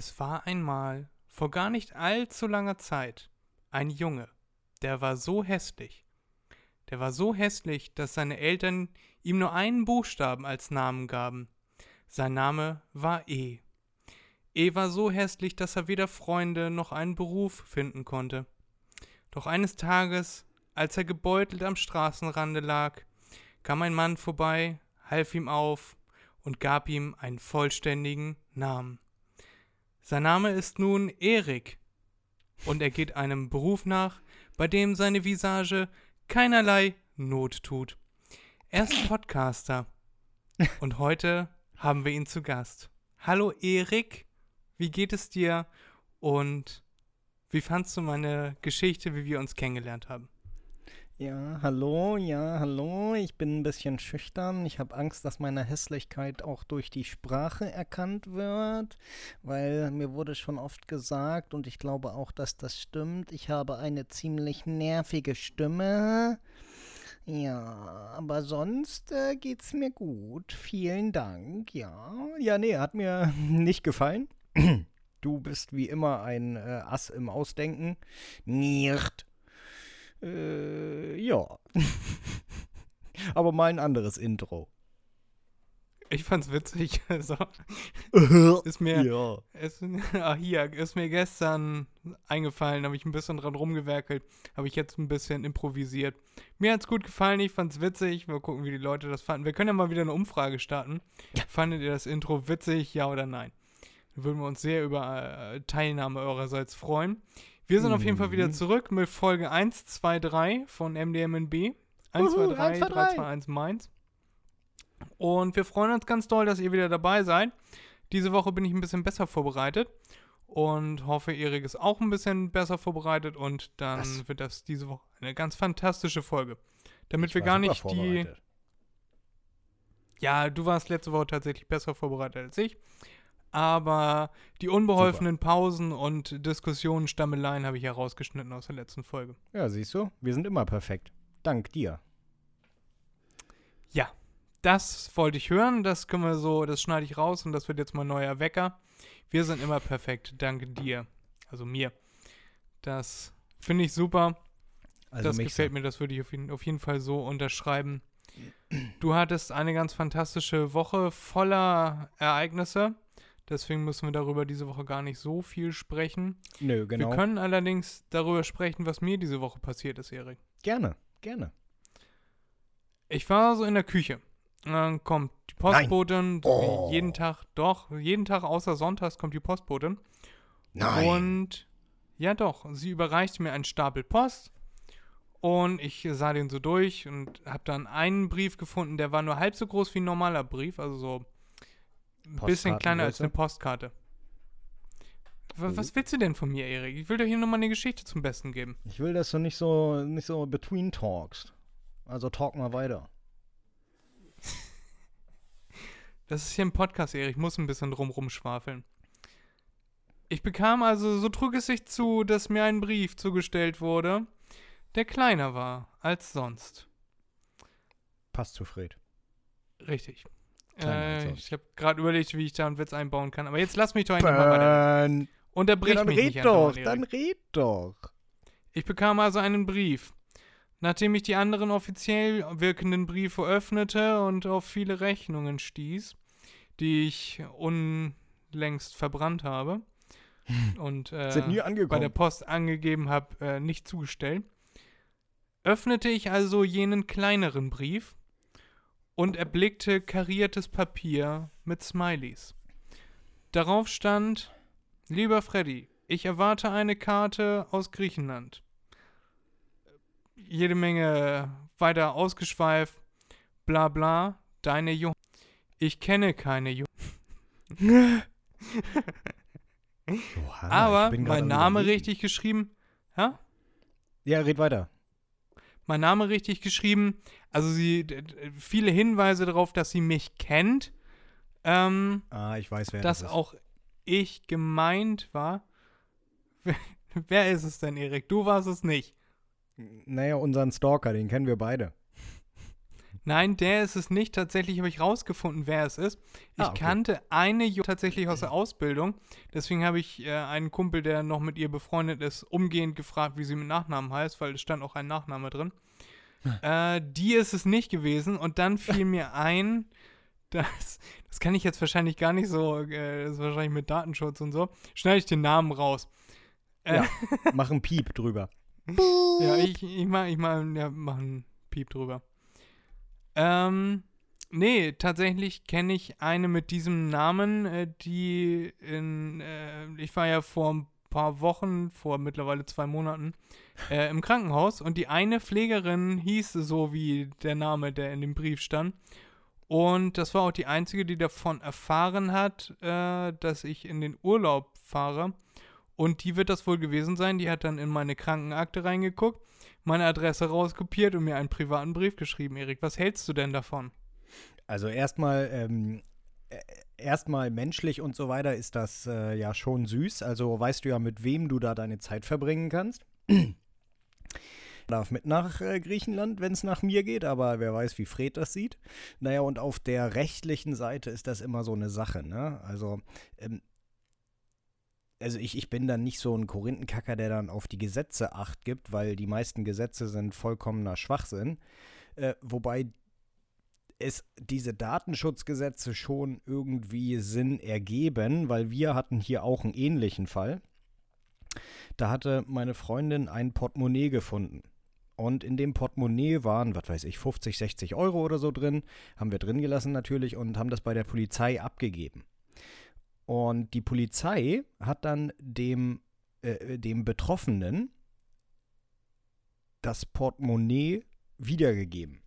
Es war einmal, vor gar nicht allzu langer Zeit, ein Junge, der war so hässlich. Der war so hässlich, dass seine Eltern ihm nur einen Buchstaben als Namen gaben. Sein Name war E. E war so hässlich, dass er weder Freunde noch einen Beruf finden konnte. Doch eines Tages, als er gebeutelt am Straßenrande lag, kam ein Mann vorbei, half ihm auf und gab ihm einen vollständigen Namen. Sein Name ist nun Erik und er geht einem Beruf nach, bei dem seine Visage keinerlei Not tut. Er ist Podcaster und heute haben wir ihn zu Gast. Hallo Erik, wie geht es dir und wie fandst du meine Geschichte, wie wir uns kennengelernt haben? Ja, hallo, ja, hallo. Ich bin ein bisschen schüchtern. Ich habe Angst, dass meine Hässlichkeit auch durch die Sprache erkannt wird, weil mir wurde schon oft gesagt und ich glaube auch, dass das stimmt. Ich habe eine ziemlich nervige Stimme. Ja, aber sonst äh, geht's mir gut. Vielen Dank. Ja, ja, nee, hat mir nicht gefallen. Du bist wie immer ein äh, Ass im Ausdenken. Nicht. Äh, ja. Aber mal ein anderes Intro. Ich fand's witzig. So. ist mir, ja. ist, ah, hier, ist mir gestern eingefallen, habe ich ein bisschen dran rumgewerkelt, habe ich jetzt ein bisschen improvisiert. Mir hat's gut gefallen, ich fand's witzig. Mal gucken, wie die Leute das fanden. Wir können ja mal wieder eine Umfrage starten. Ja. Fandet ihr das Intro witzig, ja oder nein? Würden wir uns sehr über äh, Teilnahme eurerseits freuen. Wir sind auf jeden Fall wieder Mhm. zurück mit Folge 1, 2, 3 von MDMNB. 1, 2, Uhu, 3, 1, 2, 3, 2, 1 Mainz. Und wir freuen uns ganz doll, dass ihr wieder dabei seid. Diese Woche bin ich ein bisschen besser vorbereitet und hoffe, Erik ist auch ein bisschen besser vorbereitet und dann Was? wird das diese Woche eine ganz fantastische Folge. Damit Ich wir gar nicht die. Ja, du warst letzte Woche tatsächlich besser vorbereitet als ich. Aber die unbeholfenen Pausen und Diskussionen, Stammeleien habe ich ja rausgeschnitten aus der letzten Folge. Ja, siehst du, wir sind immer perfekt. Dank dir. Ja, das wollte ich hören. Das können wir so, das schneide ich raus und das wird jetzt mal neuer Wecker. Wir sind immer perfekt, danke dir. Also mir. Das finde ich super. Also das gefällt mir, das würde ich auf jeden, auf jeden Fall so unterschreiben. Du hattest eine ganz fantastische Woche voller Ereignisse. Deswegen müssen wir darüber diese Woche gar nicht so viel sprechen. Nö, genau. Wir können allerdings darüber sprechen, was mir diese Woche passiert ist, Erik. gerne, gerne. Ich war so in der Küche. Und Dann kommt die Postbotin, Oh. jeden Tag, doch, jeden Tag außer Sonntags kommt die Postbotin. Nein. Und ja doch, sie überreichte mir einen Stapel Post und ich sah den so durch und habe dann einen Brief gefunden, der war nur halb so groß wie ein normaler Brief, also so ein bisschen kleiner als eine Postkarte. W was willst du denn von mir, Erik? Ich will dir hier nochmal eine Geschichte zum Besten geben. ich will, dass du nicht so, nicht so between talkst. Also talk mal weiter. Das ist hier ein Podcast, Erik. Ich muss ein bisschen drum rumschwafeln. Ich bekam also, so trug es sich zu, dass mir ein Brief zugestellt wurde, der kleiner war als sonst. Passt zu Fred. Richtig. Äh, ich habe gerade überlegt, wie ich da einen Witz einbauen kann. Aber jetzt lass mich doch endlich mal weiter. Unterbrich Ja, dann mich red nicht doch, Erik. dann red doch. Ich bekam also einen Brief. Nachdem ich die anderen offiziell wirkenden Briefe öffnete und auf viele Rechnungen stieß, die ich unlängst verbrannt habe und äh, bei der. Post angegeben habe, äh, nicht zugestellt, öffnete ich also jenen kleineren Brief und erblickte kariertes Papier mit Smileys. Darauf stand, lieber Freddy, ich erwarte eine Karte aus Griechenland. Jede Menge weiter ausgeschweift, bla bla, deine Junge. Ich kenne keine Junge. Johanna, Aber mein am Name richtig geschrieben. Ja? Ja, red weiter. Mein Name richtig geschrieben. Also sie viele Hinweise darauf, dass sie mich kennt. Ähm, Ah, ich weiß, wer dass das ist. auch ich gemeint war. Wer ist es denn, Erik? Du warst es nicht. Naja, unseren Stalker, den kennen wir beide. Nein, der ist es nicht. Tatsächlich habe ich rausgefunden, wer es ist. Ich Ah, okay. kannte eine Jo- tatsächlich aus der Ausbildung. Deswegen habe ich äh, einen Kumpel, der noch mit ihr befreundet ist, umgehend gefragt, wie sie mit Nachnamen heißt, weil es stand auch ein Nachname drin. Äh, die ist es nicht gewesen. Und dann fiel mir ein, dass, das kann ich jetzt wahrscheinlich gar nicht so, äh, das ist wahrscheinlich mit Datenschutz und so, schneide ich den Namen raus. Äh, Ja. Mach einen Piep drüber. Ja, ich, ich mach, ich mach, ja, mach einen Piep drüber. Ähm, nee, tatsächlich kenne ich eine mit diesem Namen, äh, die in, äh, ich war ja vor ein paar Wochen, vor mittlerweile zwei Monaten, äh, im Krankenhaus und die eine Pflegerin hieß so wie der Name, der in dem Brief stand. Und das war auch die einzige, die davon erfahren hat, äh, dass ich in den Urlaub fahre. Und die wird das wohl gewesen sein. Die hat dann in meine Krankenakte reingeguckt, meine Adresse rauskopiert und mir einen privaten Brief geschrieben. Erik, was hältst du denn davon? Also erstmal, ähm, äh, erstmal menschlich und so weiter ist das äh, ja schon süß. Also weißt du ja, mit wem du da deine Zeit verbringen kannst. Darf mit nach äh, Griechenland, wenn es nach mir geht, aber wer weiß, wie Fred das sieht. Naja, und auf der rechtlichen Seite ist das immer so eine Sache, ne? Also, ähm, also ich, ich bin dann nicht so ein Korinthenkacker, der dann auf die Gesetze acht gibt, weil die meisten Gesetze sind vollkommener Schwachsinn. Äh, wobei es diese Datenschutzgesetze schon irgendwie Sinn ergeben, weil wir hatten hier auch einen ähnlichen Fall. Da hatte meine Freundin ein Portemonnaie gefunden. Und in dem Portemonnaie waren, was weiß ich, 50, 60 Euro oder so drin. Haben wir drin gelassen natürlich und haben das bei der Polizei abgegeben. Und die Polizei hat dann dem, äh, dem Betroffenen das Portemonnaie wiedergegeben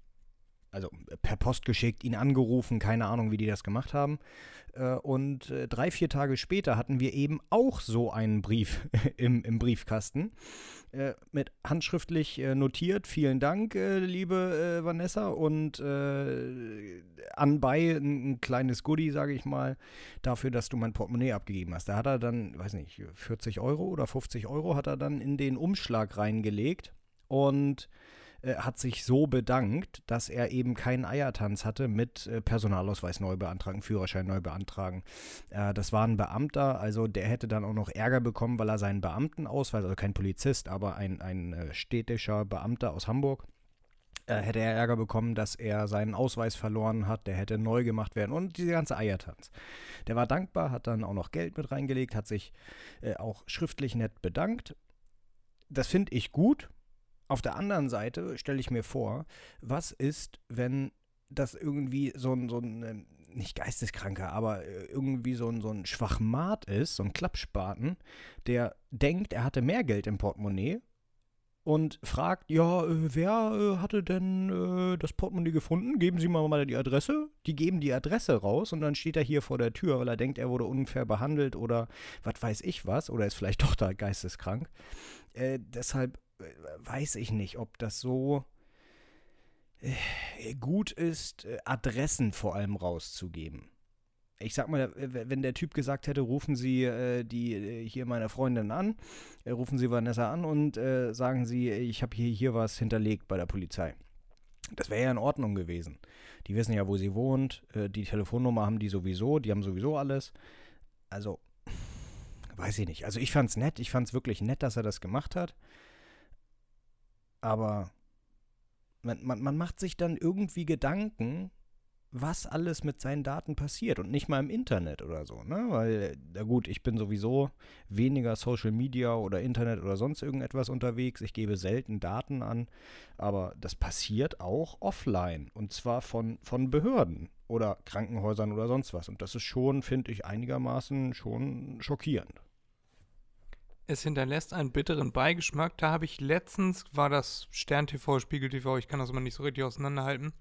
also per Post geschickt, ihn angerufen, keine Ahnung, wie die das gemacht haben. Äh, Und äh, drei, vier Tage später hatten wir eben auch so einen Brief im, im Briefkasten äh, mit handschriftlich äh, notiert. Vielen Dank, äh, liebe äh, Vanessa. Und äh, anbei ein, ein kleines Goodie, sage ich mal, dafür, dass du mein Portemonnaie abgegeben hast. Da hat er dann, weiß nicht, 40 Euro oder 50 Euro hat er dann in den Umschlag reingelegt. Und äh, hat sich so bedankt, dass er eben keinen Eiertanz hatte mit äh, Personalausweis neu beantragen, Führerschein neu beantragen. Äh, das war ein Beamter, also der hätte dann auch noch Ärger bekommen, weil er seinen Beamtenausweis, also kein Polizist, aber ein, ein äh, städtischer Beamter aus Hamburg, äh, hätte er Ärger bekommen, dass er seinen Ausweis verloren hat, der hätte neu gemacht werden und diese ganze Eiertanz. Der war dankbar, hat dann auch noch Geld mit reingelegt, hat sich äh, auch schriftlich nett bedankt. Das finde ich gut, auf der anderen Seite stelle ich mir vor, was ist, wenn das irgendwie so ein, so ein ähm, nicht geisteskranker, aber äh, irgendwie so ein, so ein Schwachmat ist, so ein Klappspaten, der denkt, er hatte mehr Geld im Portemonnaie und fragt, ja, äh, wer äh, hatte denn das Portemonnaie gefunden? Geben Sie mal mal die Adresse. Die geben die Adresse raus und dann steht er hier vor der Tür, weil er denkt, er wurde unfair behandelt oder was weiß ich was oder ist vielleicht doch da geisteskrank. Äh, deshalb weiß ich nicht, ob das so äh, gut ist, äh, Adressen vor allem rauszugeben. Ich sag mal, wenn der Typ gesagt hätte, rufen Sie äh, die äh, hier meine Freundin an, äh, rufen Sie Vanessa an und äh, sagen Sie, ich habe hier, hier was hinterlegt bei der Polizei. Das wäre ja in Ordnung gewesen. Die wissen ja, wo sie wohnt, die Telefonnummer haben die sowieso, die haben sowieso alles. Also, weiß ich nicht. Also ich fand's nett, ich fand's wirklich nett, dass er das gemacht hat. Aber man, man, man macht sich dann irgendwie Gedanken, was alles mit seinen Daten passiert und nicht mal im Internet oder so, ne? Weil, na gut, ich bin sowieso weniger Social Media oder Internet oder sonst irgendetwas unterwegs. Ich gebe selten Daten an, aber das passiert auch offline und zwar von, von Behörden oder Krankenhäusern oder sonst was. Und das ist schon, finde ich, einigermaßen schon schockierend. Es hinterlässt einen bitteren Beigeschmack. Da habe ich letztens, war das Stern TV, Spiegel TV, ich kann das immer nicht so richtig auseinanderhalten.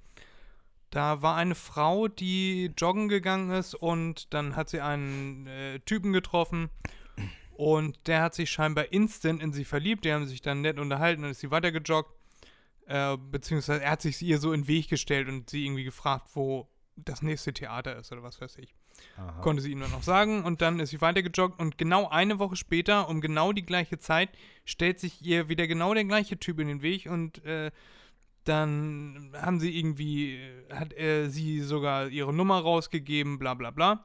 Da war eine Frau, die joggen gegangen ist und dann hat sie einen äh, Typen getroffen und der hat sich scheinbar instant in sie verliebt. Die haben sich dann nett unterhalten und ist sie weitergejoggt. Äh, beziehungsweise er hat sich ihr so in den Weg gestellt und sie irgendwie gefragt, wo das nächste Theater ist oder was weiß ich. Aha. Konnte sie ihm dann noch sagen und dann ist sie weitergejoggt und genau eine Woche später, um genau die gleiche Zeit, stellt sich ihr wieder genau der gleiche Typ in den Weg und äh, Dann haben sie irgendwie, hat er sie sogar ihre Nummer rausgegeben, bla bla bla.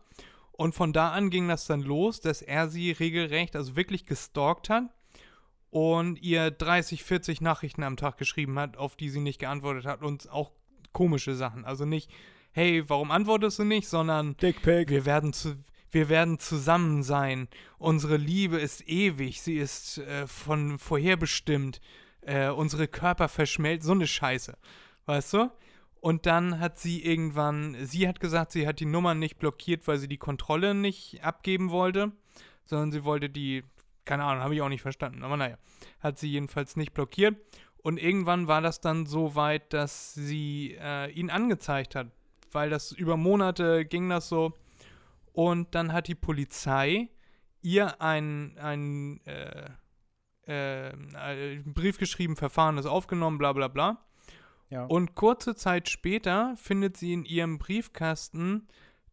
Und von da an ging das dann los, dass er sie regelrecht, also wirklich gestalkt hat und ihr 30, 40 Nachrichten am Tag geschrieben hat, auf die sie nicht geantwortet hat und auch komische Sachen. Also nicht, hey, warum antwortest du nicht, sondern Dickpick. wir werden zu, wir werden zusammen sein. Unsere Liebe ist ewig, sie ist äh, von vorherbestimmt. Äh, unsere Körper verschmelzen, so eine Scheiße. Weißt du? Und dann hat sie irgendwann, sie hat gesagt, sie hat die Nummer nicht blockiert, weil sie die Kontrolle nicht abgeben wollte, sondern sie wollte die, keine Ahnung, habe ich auch nicht verstanden, aber naja, hat sie jedenfalls nicht blockiert. Und irgendwann war das dann so weit, dass sie äh, ihn angezeigt hat, weil das über Monate ging das so. Und dann hat die Polizei ihr einen, einen äh, äh, Brief geschrieben, Verfahren ist aufgenommen, bla bla bla. Ja. Und kurze Zeit später findet sie in ihrem Briefkasten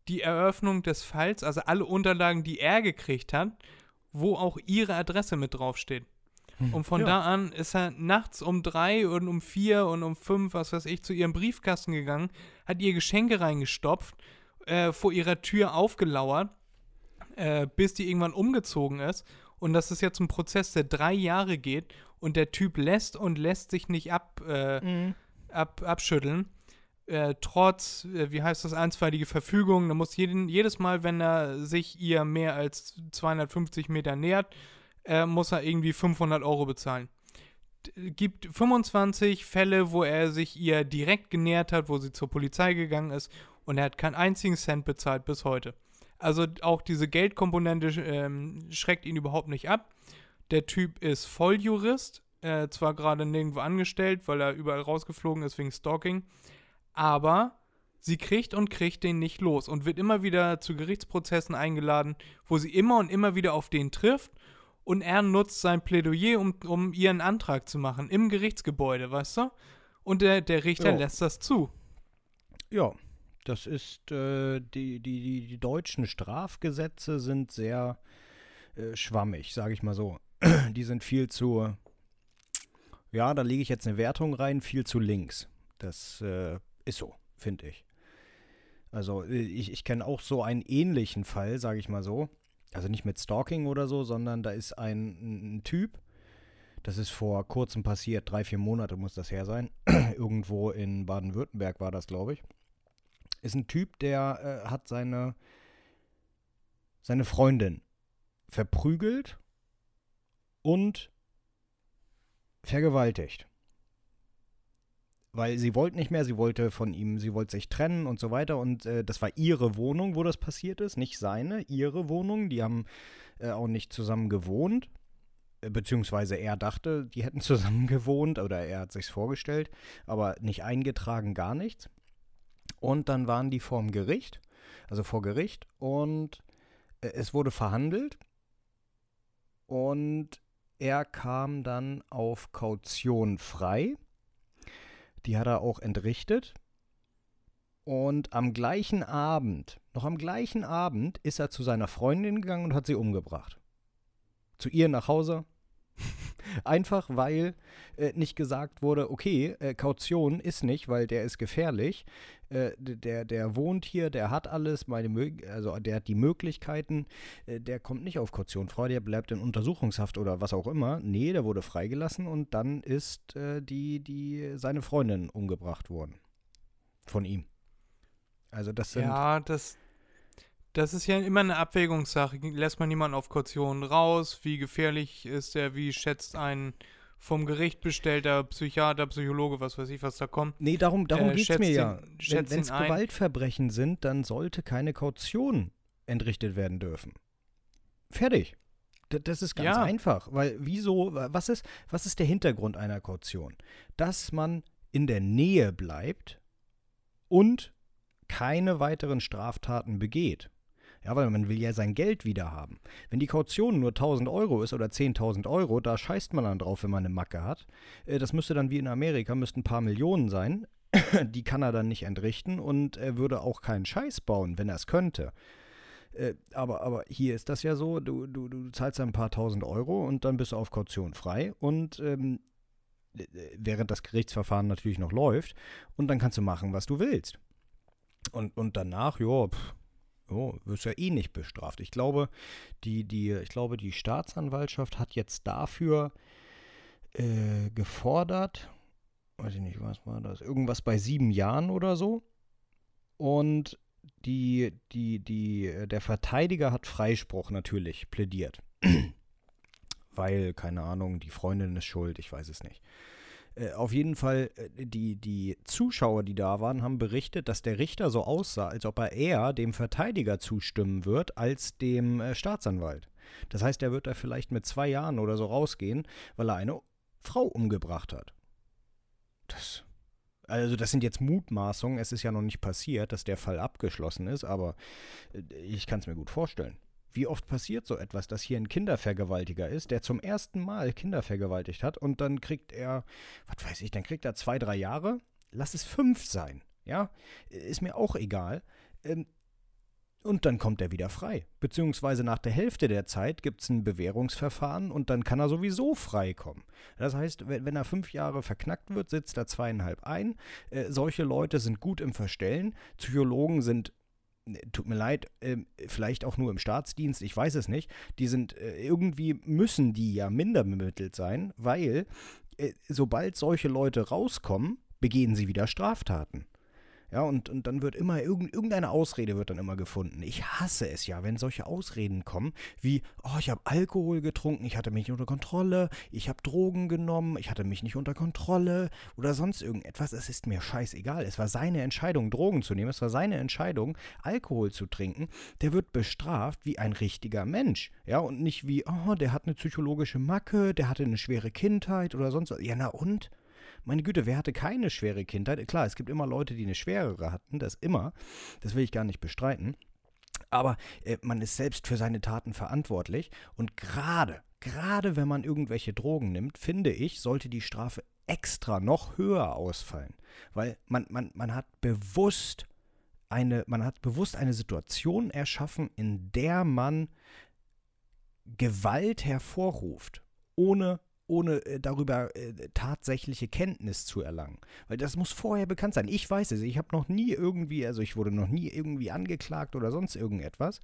die Eröffnung des Falls, also alle Unterlagen, die er gekriegt hat, wo auch ihre Adresse mit draufsteht. Und von Ja. da an ist er nachts um drei und um vier und um fünf, was weiß ich, zu ihrem Briefkasten gegangen, hat ihr Geschenke reingestopft, äh, vor ihrer Tür aufgelauert, äh, bis die irgendwann umgezogen ist. Und das ist jetzt ein Prozess, der drei Jahre geht und der Typ lässt und lässt sich nicht ab, äh, Mhm. ab, abschütteln. Äh, trotz, äh, wie heißt das, einstweilige Verfügung. Da muss jeden, jedes Mal, wenn er sich ihr mehr als 250 Meter nähert, äh, muss er irgendwie 500 Euro bezahlen. D- Gibt 25 Fälle, wo er sich ihr direkt genähert hat, wo sie zur Polizei gegangen ist und er hat keinen einzigen Cent bezahlt bis heute. Also auch diese Geldkomponente ähm, schreckt ihn überhaupt nicht ab. Der Typ ist Volljurist, äh, zwar gerade nirgendwo angestellt, weil er überall rausgeflogen ist wegen Stalking, aber sie kriegt und kriegt den nicht los und wird immer wieder zu Gerichtsprozessen eingeladen, wo sie immer und immer wieder auf den trifft und er nutzt sein Plädoyer, um, um ihren Antrag zu machen im Gerichtsgebäude, weißt du? Und der, der Richter Ja. lässt das zu. Ja, das ist, äh, die, die, die, die deutschen Strafgesetze sind sehr äh, schwammig, sage ich mal so. die sind viel zu, ja, da lege ich jetzt eine Wertung rein, viel zu links. Das äh, ist so, finde ich. Also äh, ich, ich kenne auch so einen ähnlichen Fall, sage ich mal so. Also nicht mit Stalking oder so, sondern da ist ein, ein Typ, das ist vor kurzem passiert, drei, vier Monate muss das her sein. Irgendwo in Baden-Württemberg war das, glaube ich. Ist ein Typ, der äh, hat seine, seine Freundin verprügelt und vergewaltigt. Weil sie wollte nicht mehr, sie wollte von ihm, sie wollte sich trennen und so weiter. Und äh, das war ihre Wohnung, wo das passiert ist, nicht seine, ihre Wohnung. Die haben äh, auch nicht zusammen gewohnt. Äh, Beziehungsweise er dachte, die hätten zusammen gewohnt oder er hat sich's vorgestellt, aber nicht eingetragen, gar nichts. Und dann waren die vorm Gericht, also vor Gericht, und äh, es wurde verhandelt. Und er kam dann auf Kaution frei. Die hat er auch entrichtet. Und am gleichen Abend, noch am gleichen Abend, ist er zu seiner Freundin gegangen und hat sie umgebracht. Zu ihr nach Hause. Einfach weil äh, nicht gesagt wurde, okay, äh, Kaution ist nicht, weil der ist gefährlich. Äh, der, der wohnt hier, der hat alles, meine also der hat die Möglichkeiten, äh, der kommt nicht auf Kaution frei, der bleibt in Untersuchungshaft oder was auch immer. Nee, der wurde freigelassen und dann ist äh, die, die, seine Freundin umgebracht worden. Von ihm. Also das sind. Ja, das, das ist ja immer eine Abwägungssache. Lässt man jemanden auf Kaution raus? Wie gefährlich ist er? Wie schätzt ein vom Gericht bestellter Psychiater, Psychologe, was weiß ich, was da kommt? Nee, darum, darum Äh, geht's schätzt mir ihn- ja. Wenn es. Gewaltverbrechen sind, dann sollte keine Kaution entrichtet werden dürfen. Fertig. D das ist ganz Ja. einfach. Weil wieso, was ist, was ist der Hintergrund einer Kaution? Dass man in der Nähe bleibt und keine weiteren Straftaten begeht. Ja, weil man will ja sein Geld wieder haben. Wenn die Kaution nur 1000 Euro ist oder 10.000 Euro, da scheißt man dann drauf, wenn man eine Macke hat. Äh, Das müsste dann wie in Amerika, müssten ein paar Millionen sein. Die kann er dann nicht entrichten und er würde auch keinen Scheiß bauen, wenn er es könnte. Äh, aber, aber hier ist das ja so, du, du, du zahlst ein paar tausend Euro und dann bist du auf Kaution frei. Und ähm, während das Gerichtsverfahren natürlich noch läuft. Und dann kannst du machen, was du willst. Und, und danach, ja, Jo, wirst ja eh nicht bestraft. Ich glaube, die, die, ich glaube, die Staatsanwaltschaft hat jetzt dafür äh, gefordert, weiß ich nicht, was war das, irgendwas bei sieben Jahren oder so. Und die, die, die, äh, der Verteidiger hat Freispruch natürlich plädiert. Weil, keine Ahnung, die Freundin ist schuld, ich weiß es nicht. Äh, auf jeden Fall, äh, die, die Zuschauer, die da waren, haben berichtet, dass der Richter so aussah, als ob er eher dem Verteidiger zustimmen wird als dem äh, Staatsanwalt. Das heißt, er wird da vielleicht mit zwei Jahren oder so rausgehen, weil er eine Frau umgebracht hat. Das. Also, das sind jetzt Mutmaßungen. Es ist ja noch nicht passiert, dass der Fall abgeschlossen ist, aber ich kann es mir gut vorstellen. Wie oft passiert so etwas, dass hier ein Kindervergewaltiger ist, der zum ersten Mal Kinder vergewaltigt hat und dann kriegt er, was weiß ich, dann kriegt er zwei, drei Jahre, lass es fünf sein, ja, ist mir auch egal. Ähm, und dann kommt er wieder frei. Beziehungsweise nach der Hälfte der Zeit gibt es ein Bewährungsverfahren und dann kann er sowieso frei kommen. Das heißt, wenn, wenn er fünf Jahre verknackt wird, sitzt er zweieinhalb ein. Äh, solche Leute sind gut im Verstellen. Psychologen sind tut mir leid, äh, vielleicht auch nur im Staatsdienst, ich weiß es nicht, die sind äh, irgendwie müssen die ja minder bemittelt sein, weil äh, sobald solche Leute rauskommen, begehen sie wieder Straftaten. Ja, und, und dann wird immer irgendeine Ausrede wird dann immer gefunden. Ich hasse es ja, wenn solche Ausreden kommen, wie, oh, ich habe Alkohol getrunken, ich hatte mich nicht unter Kontrolle, ich habe Drogen genommen, ich hatte mich nicht unter Kontrolle oder sonst irgendetwas. Es ist mir scheißegal. Es war seine Entscheidung, Drogen zu nehmen. Es war seine Entscheidung, Alkohol zu trinken. Der wird bestraft wie ein richtiger Mensch. Ja, und nicht wie, oh, der hat eine psychologische Macke, der hatte eine schwere Kindheit oder sonst was. Ja, na und? Meine Güte, wer hatte keine schwere Kindheit? Klar, es gibt immer Leute, die eine schwerere hatten, das immer. Das will ich gar nicht bestreiten. Aber äh, man ist selbst für seine Taten verantwortlich. Und gerade, gerade wenn man irgendwelche Drogen nimmt, finde ich, sollte die Strafe extra noch höher ausfallen. Weil man, man, man hat bewusst eine, man hat bewusst eine Situation erschaffen, in der man Gewalt hervorruft, ohne ohne äh, darüber äh, tatsächliche Kenntnis zu erlangen. Weil das muss vorher bekannt sein. Ich weiß es, ich habe noch nie irgendwie, also ich wurde noch nie irgendwie angeklagt oder sonst irgendetwas.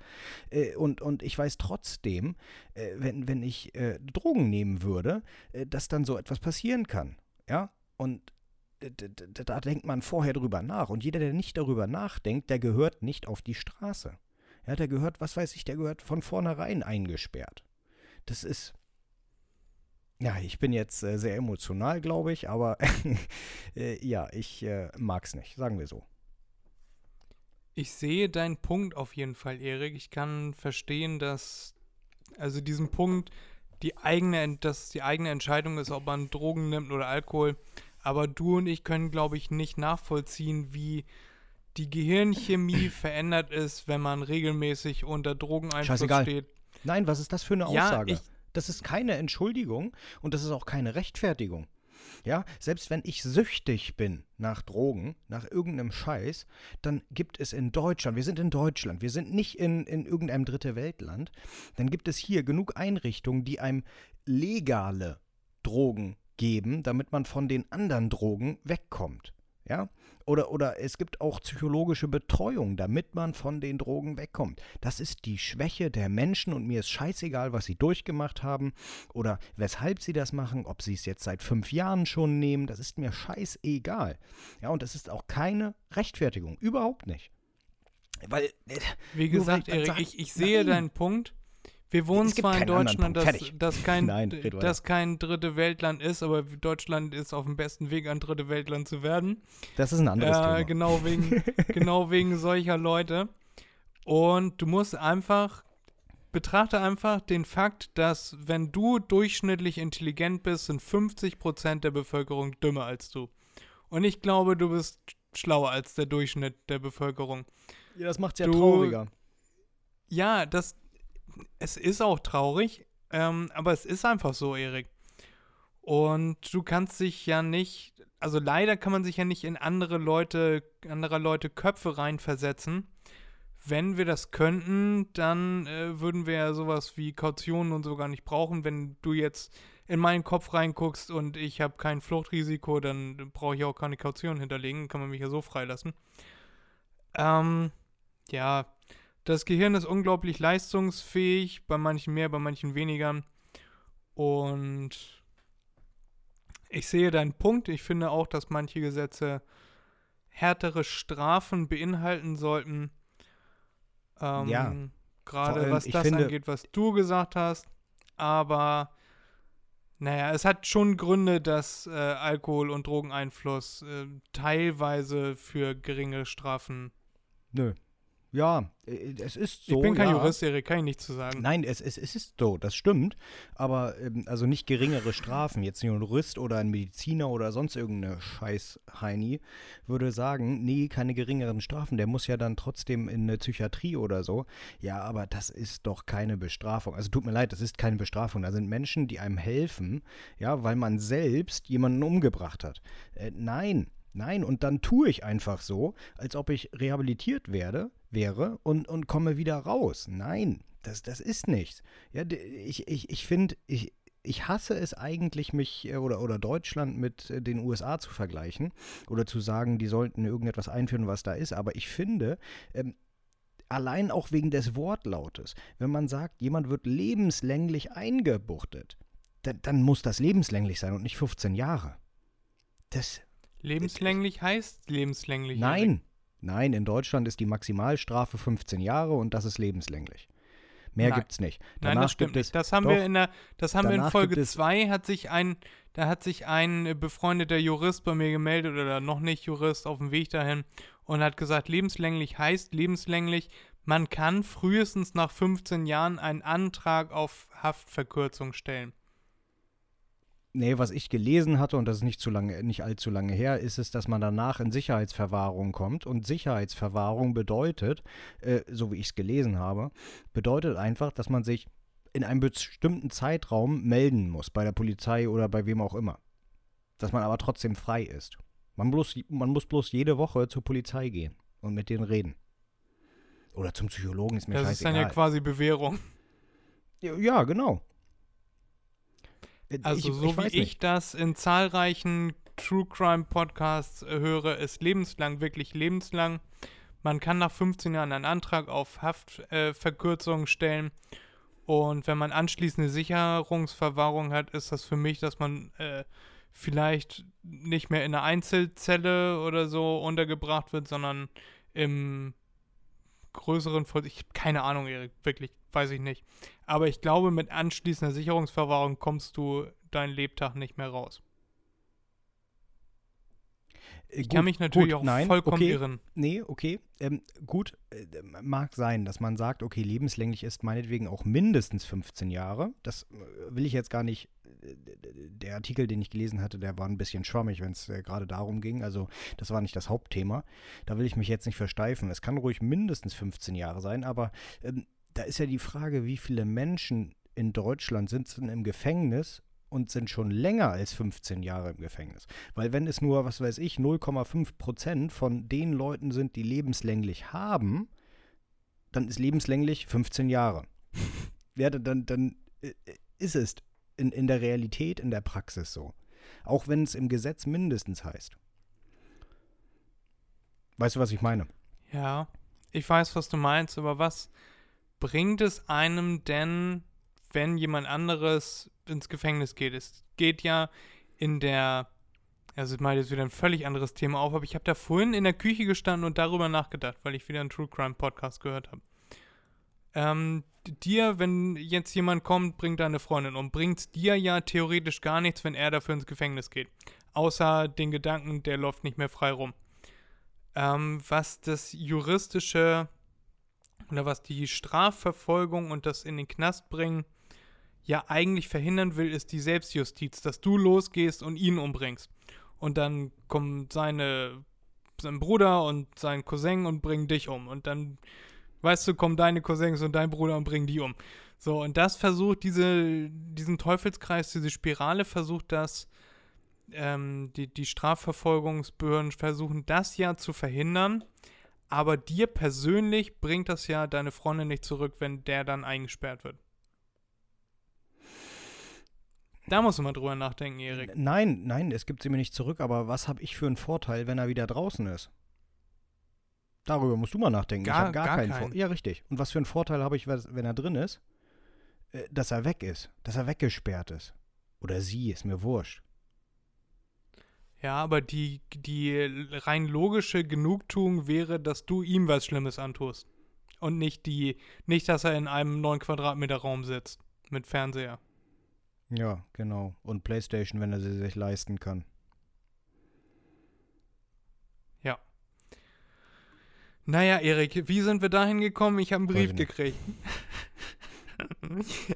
Äh, und, und ich weiß trotzdem, wenn, wenn ich Drogen nehmen würde, dass dann so etwas passieren kann. Ja, und da denkt man vorher drüber nach. Und jeder, der nicht darüber nachdenkt, der gehört nicht auf die Straße. Ja, der gehört, was weiß ich, der gehört von vornherein eingesperrt. Das ist, ja, ich bin jetzt äh, sehr emotional, glaube ich, aber äh, ja, ich äh, mag es nicht, sagen wir so. Ich sehe deinen Punkt auf jeden Fall, Erik. Ich kann verstehen, dass, also diesen Punkt, die eigene, dass die eigene Entscheidung ist, ob man Drogen nimmt oder Alkohol. Aber du und ich können, glaube ich, nicht nachvollziehen, wie die Gehirnchemie verändert ist, wenn man regelmäßig unter Drogeneinfluss Scheißegal. steht. Nein, was ist das für eine Aussage? Ja, ich, das ist keine Entschuldigung und das ist auch keine Rechtfertigung. Ja, selbst wenn ich süchtig bin nach Drogen, nach irgendeinem Scheiß, dann gibt es in Deutschland, wir sind in Deutschland, wir sind nicht in, in irgendeinem dritte Weltland, dann gibt es hier genug Einrichtungen, die einem legale Drogen geben, damit man von den anderen Drogen wegkommt. Ja? Oder, oder es gibt auch psychologische Betreuung, damit man von den Drogen wegkommt. Das ist die Schwäche der Menschen und mir ist scheißegal, was sie durchgemacht haben oder weshalb sie das machen, ob sie es jetzt seit fünf Jahren schon nehmen, das ist mir scheißegal. Ja, und das ist auch keine Rechtfertigung, überhaupt nicht. Weil, äh, wie gesagt, Erik, ich, ich sehe nein. deinen Punkt. Wir wohnen zwar in Deutschland, das, das, kein, Nein, das kein dritte Weltland ist, aber Deutschland ist auf dem besten Weg, ein dritte Weltland zu werden. Das ist ein anderes äh, Thema. Genau wegen, genau wegen solcher Leute. Und du musst einfach, betrachte einfach den Fakt, dass wenn du durchschnittlich intelligent bist, sind 50% der Bevölkerung dümmer als du. Und ich glaube, du bist schlauer als der Durchschnitt der Bevölkerung. Ja, das macht es ja du, trauriger. Ja, das, es ist auch traurig, ähm, aber es ist einfach so, Erik. Und du kannst dich ja nicht, also leider kann man sich ja nicht in andere Leute, anderer Leute Köpfe reinversetzen. Wenn wir das könnten, dann äh, würden wir ja sowas wie Kautionen und so gar nicht brauchen. Wenn du jetzt in meinen Kopf reinguckst und ich habe kein Fluchtrisiko, dann brauche ich auch keine Kaution hinterlegen, kann man mich ja so freilassen. Ähm, ja, das Gehirn ist unglaublich leistungsfähig, bei manchen mehr, bei manchen weniger. Und ich sehe deinen Punkt. Ich finde auch, dass manche Gesetze härtere Strafen beinhalten sollten. Ähm, Ja. Gerade was das angeht, was du gesagt hast. Aber naja, es hat schon Gründe, dass äh, Alkohol- und Drogeneinfluss äh, teilweise für geringe Strafen. Nö. Ja, äh, es ist so. ich bin kein ja. Jurist, Erik, kann ich nicht zu sagen. Nein, es, es, es ist so, das stimmt. Aber ähm, also nicht geringere Strafen. Jetzt ein Jurist oder ein Mediziner oder sonst irgendeine Scheiß-Heini würde sagen, nee, keine geringeren Strafen. Der muss ja dann trotzdem in eine Psychiatrie oder so. Ja, aber das ist doch keine Bestrafung. Also tut mir leid, das ist keine Bestrafung. Da sind Menschen, die einem helfen, ja, weil man selbst jemanden umgebracht hat. Äh, nein. Nein, und dann tue ich einfach so, als ob ich rehabilitiert werde, wäre und, und komme wieder raus. Nein, das, das ist nichts. Ja, ich, ich, ich finde, ich, ich hasse es eigentlich, mich äh, oder, oder Deutschland mit äh, den USA zu vergleichen oder zu sagen, die sollten irgendetwas einführen, was da ist. Aber ich finde, ähm, allein auch wegen des Wortlautes, wenn man sagt, jemand wird lebenslänglich eingebuchtet, dann, dann muss das lebenslänglich sein und nicht 15 Jahre. Das, Lebenslänglich heißt lebenslänglich. Nein, nein, in Deutschland ist die Maximalstrafe 15 Jahre und das ist lebenslänglich. Mehr Nein. gibt's nicht. Nein, Danach das stimmt gibt es, nicht. Das haben doch, wir in der, das haben wir in Folge gibt es- 2 hat sich ein, da hat sich ein befreundeter Jurist bei mir gemeldet oder noch nicht Jurist auf dem Weg dahin und hat gesagt, lebenslänglich heißt lebenslänglich, man kann frühestens nach 15 Jahren einen Antrag auf Haftverkürzung stellen. Nee, was ich gelesen hatte, und das ist nicht, zu lange, nicht allzu lange her, ist es, dass man danach in Sicherheitsverwahrung kommt. Und Sicherheitsverwahrung bedeutet, äh, so wie ich es gelesen habe, bedeutet einfach, dass man sich in einem bestimmten Zeitraum melden muss, bei der Polizei oder bei wem auch immer. Dass man aber trotzdem frei ist. Man, bloß, man muss bloß jede Woche zur Polizei gehen und mit denen reden. Oder zum Psychologen, ist mir das ist scheißegal. dann ja quasi Bewährung. Ja, genau. Äh, Also ich, so ich wie ich nicht. das in zahlreichen True Crime Podcasts äh, höre, ist lebenslang, wirklich lebenslang. Man kann nach 15 Jahren einen Antrag auf Haftverkürzung äh, stellen. Und wenn man anschließende Sicherungsverwahrung hat, ist das für mich, dass man äh, vielleicht nicht mehr in einer Einzelzelle oder so untergebracht wird, sondern im größeren Voll ich habe keine Ahnung, Erik, wirklich, weiß ich nicht. Aber ich glaube, mit anschließender Sicherungsverwahrung kommst du deinen Lebtag nicht mehr raus. Ich kann mich natürlich auch nein, vollkommen okay, irren. Nee, okay. Ähm, gut, äh, mag sein, dass man sagt, okay, lebenslänglich ist meinetwegen auch mindestens 15 Jahre. Das äh, will ich jetzt gar nicht. äh, Der Artikel, den ich gelesen hatte, der war ein bisschen schwammig, wenn es äh, gerade darum ging. Also, das war nicht das Hauptthema. Da will ich mich jetzt nicht versteifen. Es kann ruhig mindestens 15 Jahre sein, aber ähm, da ist ja die Frage, wie viele Menschen in Deutschland sitzen im Gefängnis und sind schon länger als 15 Jahre im Gefängnis. Weil wenn es nur, was weiß ich, 0,5 Prozent von den Leuten sind, die lebenslänglich haben, dann ist lebenslänglich 15 Jahre. ja, dann, dann, äh, ist es in, in der Realität, in der Praxis so. Auch wenn es im Gesetz mindestens heißt. Weißt du, was ich meine? Ja, ich weiß, was du meinst, aber was bringt es einem denn, wenn jemand anderes ins Gefängnis geht? Es geht ja in der, also ich meine jetzt wieder ein völlig anderes Thema auf, aber ich habe da vorhin in der Küche gestanden und darüber nachgedacht, weil ich wieder einen True Crime Podcast gehört habe. Ähm, dir, wenn jetzt jemand kommt, bringt deine Freundin um, bringt dir ja theoretisch gar nichts, wenn er dafür ins Gefängnis geht. Außer den Gedanken, der läuft nicht mehr frei rum. Ähm, was das juristische oder was die Strafverfolgung und das in den Knast bringen ja eigentlich verhindern will, ist die Selbstjustiz, dass du losgehst und ihn umbringst. Und dann kommen seine, sein Bruder und sein Cousin und bringen dich um. Und dann, weißt du, kommen deine Cousins und dein Bruder und bringen die um. So, und das versucht diese, diesen Teufelskreis, diese Spirale versucht das, ähm, die, die Strafverfolgungsbehörden versuchen das ja zu verhindern. Aber dir persönlich bringt das ja deine Freundin nicht zurück, wenn der dann eingesperrt wird. Da musst du mal drüber nachdenken, Erik. Nein, nein, es gibt sie mir nicht zurück, aber was habe ich für einen Vorteil, wenn er wieder draußen ist? Darüber musst du mal nachdenken. Gar- ich habe gar, gar keinen keinen. Vorteil. Ja, richtig. Und was für einen Vorteil habe ich, wenn er drin ist? Äh, Dass er weg ist. Dass er weggesperrt ist. Oder sie, ist mir wurscht. Ja, aber die, die rein logische Genugtuung wäre, dass du ihm was Schlimmes antust. Und nicht die, nicht, dass er in einem 9 Quadratmeter Raum sitzt. Mit Fernseher. Ja, genau. Und Playstation, wenn er sie sich leisten kann. Naja, Erik, wie sind wir dahin gekommen? Ich habe einen Brief gekriegt.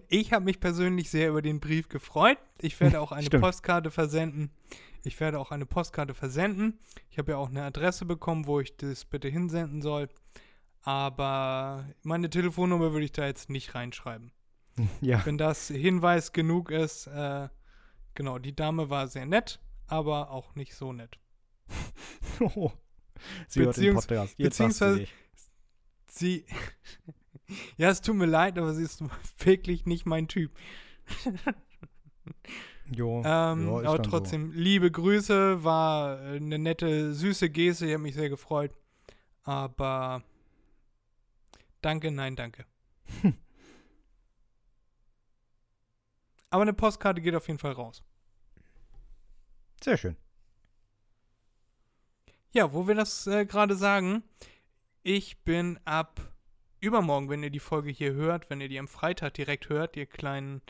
ich habe mich persönlich sehr über den Brief gefreut. Ich werde auch eine. Postkarte versenden. Ich werde auch eine Postkarte versenden. Ich habe ja auch eine Adresse bekommen, wo ich das bitte hinsenden soll. Aber meine Telefonnummer würde ich da jetzt nicht reinschreiben. ja. Wenn das Hinweis genug ist, äh, genau, die Dame war sehr nett, aber auch nicht so nett. Oh. sie Beziehungs- Podcast. Jetzt beziehungsweise-. Sie. ja, es tut mir leid, aber sie ist wirklich nicht mein Typ. Jo, Ähm, jo, aber trotzdem, liebe Grüße, war äh, eine nette, süße Geste, ich habe mich sehr gefreut. Aber danke, nein, danke. aber eine Postkarte geht auf jeden Fall raus. So. Sehr schön. Ja, wo wir das äh, gerade sagen, ich bin ab übermorgen, wenn ihr die Folge hier hört, wenn ihr die am Freitag direkt hört, ihr kleinen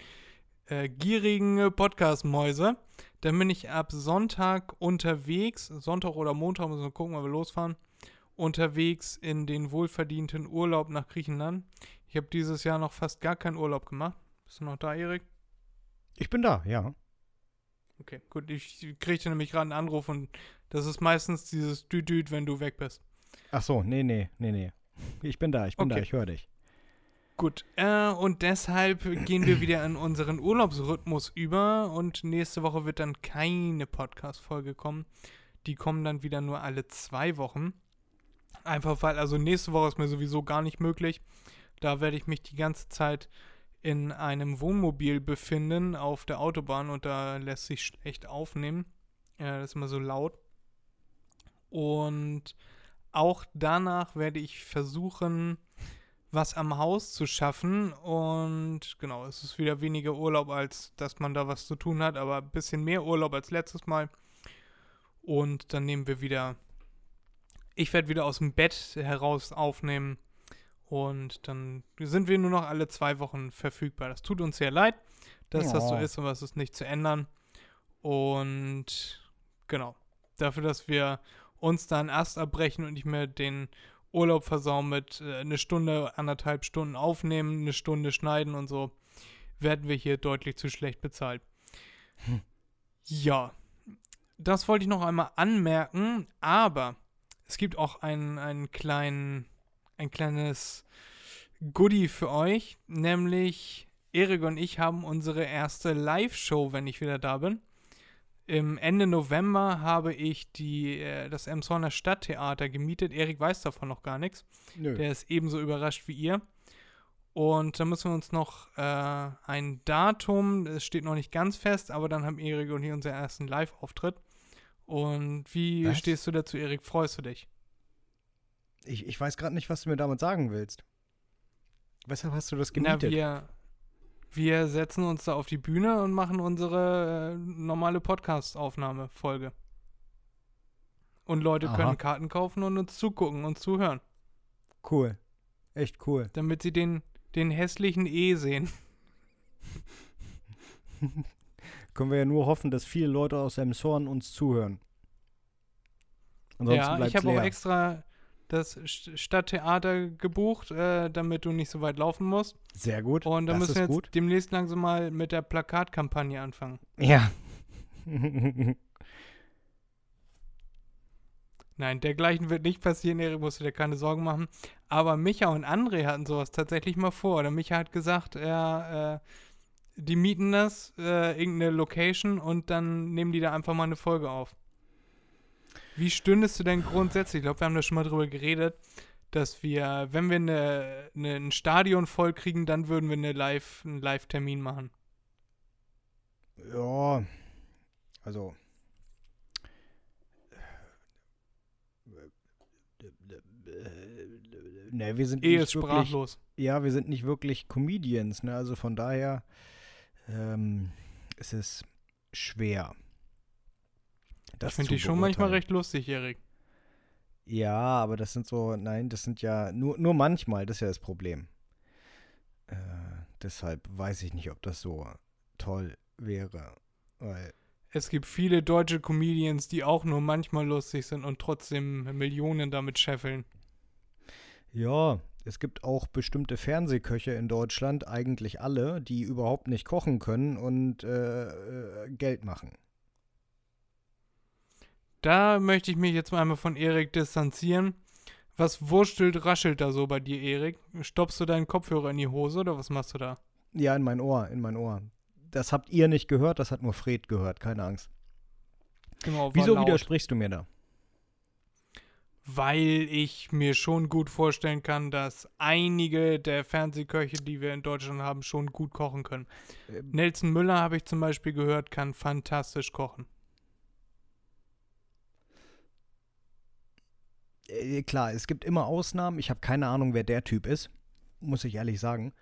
äh, gierigen äh, Podcast-Mäuse, dann bin ich ab Sonntag unterwegs, Sonntag oder Montag, müssen wir gucken, wann wir losfahren, unterwegs in den wohlverdienten Urlaub nach Griechenland. Ich habe dieses Jahr noch fast gar keinen Urlaub gemacht. Bist du noch da, Erik? Ich bin da, ja. Okay, gut. Ich kriegte nämlich gerade einen Anruf und das ist meistens dieses Düdüd, wenn du weg bist. Ach so, nee, nee, nee, nee. Ich bin da, ich bin da, Okay. ich höre dich. Gut, äh, und deshalb gehen wir wieder in unseren Urlaubsrhythmus über und nächste Woche wird dann keine Podcast-Folge kommen. Die kommen dann wieder nur alle zwei Wochen. Einfach weil, also nächste Woche ist mir sowieso gar nicht möglich. Da werde ich mich die ganze Zeit in einem Wohnmobil befinden auf der Autobahn und da lässt sich schlecht aufnehmen. Äh, das ist immer so laut. Und auch danach werde ich versuchen, was am Haus zu schaffen. Und genau, es ist wieder weniger Urlaub, als dass man da was zu tun hat, aber ein bisschen mehr Urlaub als letztes Mal. Und dann nehmen wir wieder. Ich werde wieder aus dem Bett heraus aufnehmen. Und dann sind wir nur noch alle zwei Wochen verfügbar. Das tut uns sehr leid, dass das so Ja. ist, aber es ist nicht zu ändern. Und genau, dafür, dass wir uns da einen Ast abbrechen und nicht mehr den Urlaub versauen mit äh, eine Stunde, anderthalb Stunden aufnehmen, eine Stunde schneiden und so, werden wir hier deutlich zu schlecht bezahlt. Hm. Ja, das wollte ich noch einmal anmerken, aber es gibt auch einen, einen kleinen, ein kleines Goodie für euch, nämlich Erik und ich haben unsere erste Live-Show, wenn ich wieder da bin. Im Ende November habe ich die, äh, das Emshorner Stadttheater gemietet. Erik weiß davon noch gar nichts. Nö. Der ist ebenso überrascht wie ihr. Und da müssen wir uns noch äh, ein Datum, es steht noch nicht ganz fest, aber dann haben Erik und ich unseren ersten Live-Auftritt. Und wie Was? stehst du dazu, Erik? Freust du dich? Ich, ich weiß gerade nicht, was du mir damit sagen willst. Weshalb hast du das Na, gemietet? wir, wir setzen uns da auf die Bühne und machen unsere äh, normale Podcast-Aufnahme-Folge. Und Leute Aha. können Karten kaufen und uns zugucken und zuhören, cool. Echt cool. damit sie den, den hässlichen E sehen. Können wir ja nur hoffen, dass viele Leute aus Emshorn uns zuhören. Ansonsten ja, ich habe auch extra das St- Stadttheater gebucht, äh, damit du nicht so weit laufen musst. Sehr gut. Und da das müssen ist wir jetzt gut. demnächst langsam mal mit der Plakatkampagne anfangen. Ja. Nein, dergleichen wird nicht passieren, Erik, musst du dir keine Sorgen machen. Aber Micha und André hatten sowas tatsächlich mal vor. Oder Micha hat gesagt, er, äh, die mieten das, äh, irgendeine Location und dann nehmen die da einfach mal eine Folge auf. Wie stündest du denn grundsätzlich? Ich glaube, wir haben da schon mal drüber geredet, dass wir, wenn wir eine, eine, ein Stadion voll kriegen, dann würden wir eine Live, einen Live-Termin machen. Ja, also. Ne, wir sind Ehe nicht ist wirklich, sprachlos. ja, wir sind nicht wirklich Comedians, ne? Also von daher ähm, ist es schwer. Das ich finde zu dich schon manchmal recht lustig, Erik. Ja, aber das sind so, nein, das sind ja nur, nur manchmal, das ist ja das Problem. Äh, deshalb weiß ich nicht, ob das so toll wäre. Weil, Es gibt viele deutsche Comedians, die auch nur manchmal lustig sind und trotzdem Millionen damit scheffeln. ja, es gibt auch bestimmte Fernsehköche in Deutschland, eigentlich alle, die überhaupt nicht kochen können und äh, äh, Geld machen. Da möchte ich mich jetzt mal einmal von Erik distanzieren. Was wurstelt, raschelt da so bei dir, Erik? Stoppst du deinen Kopfhörer in die Hose oder was machst du da? Ja, in mein Ohr, in mein Ohr. Das habt ihr nicht gehört, das hat nur Fred gehört, keine Angst. Genau, Wieso laut. widersprichst du mir da? Weil ich mir schon gut vorstellen kann, dass einige der Fernsehköche, die wir in Deutschland haben, schon gut kochen können. Ähm, Nelson Müller, habe ich zum Beispiel gehört, kann fantastisch kochen. Äh, klar, es gibt immer Ausnahmen. Ich habe keine Ahnung, wer der Typ ist, muss ich ehrlich sagen.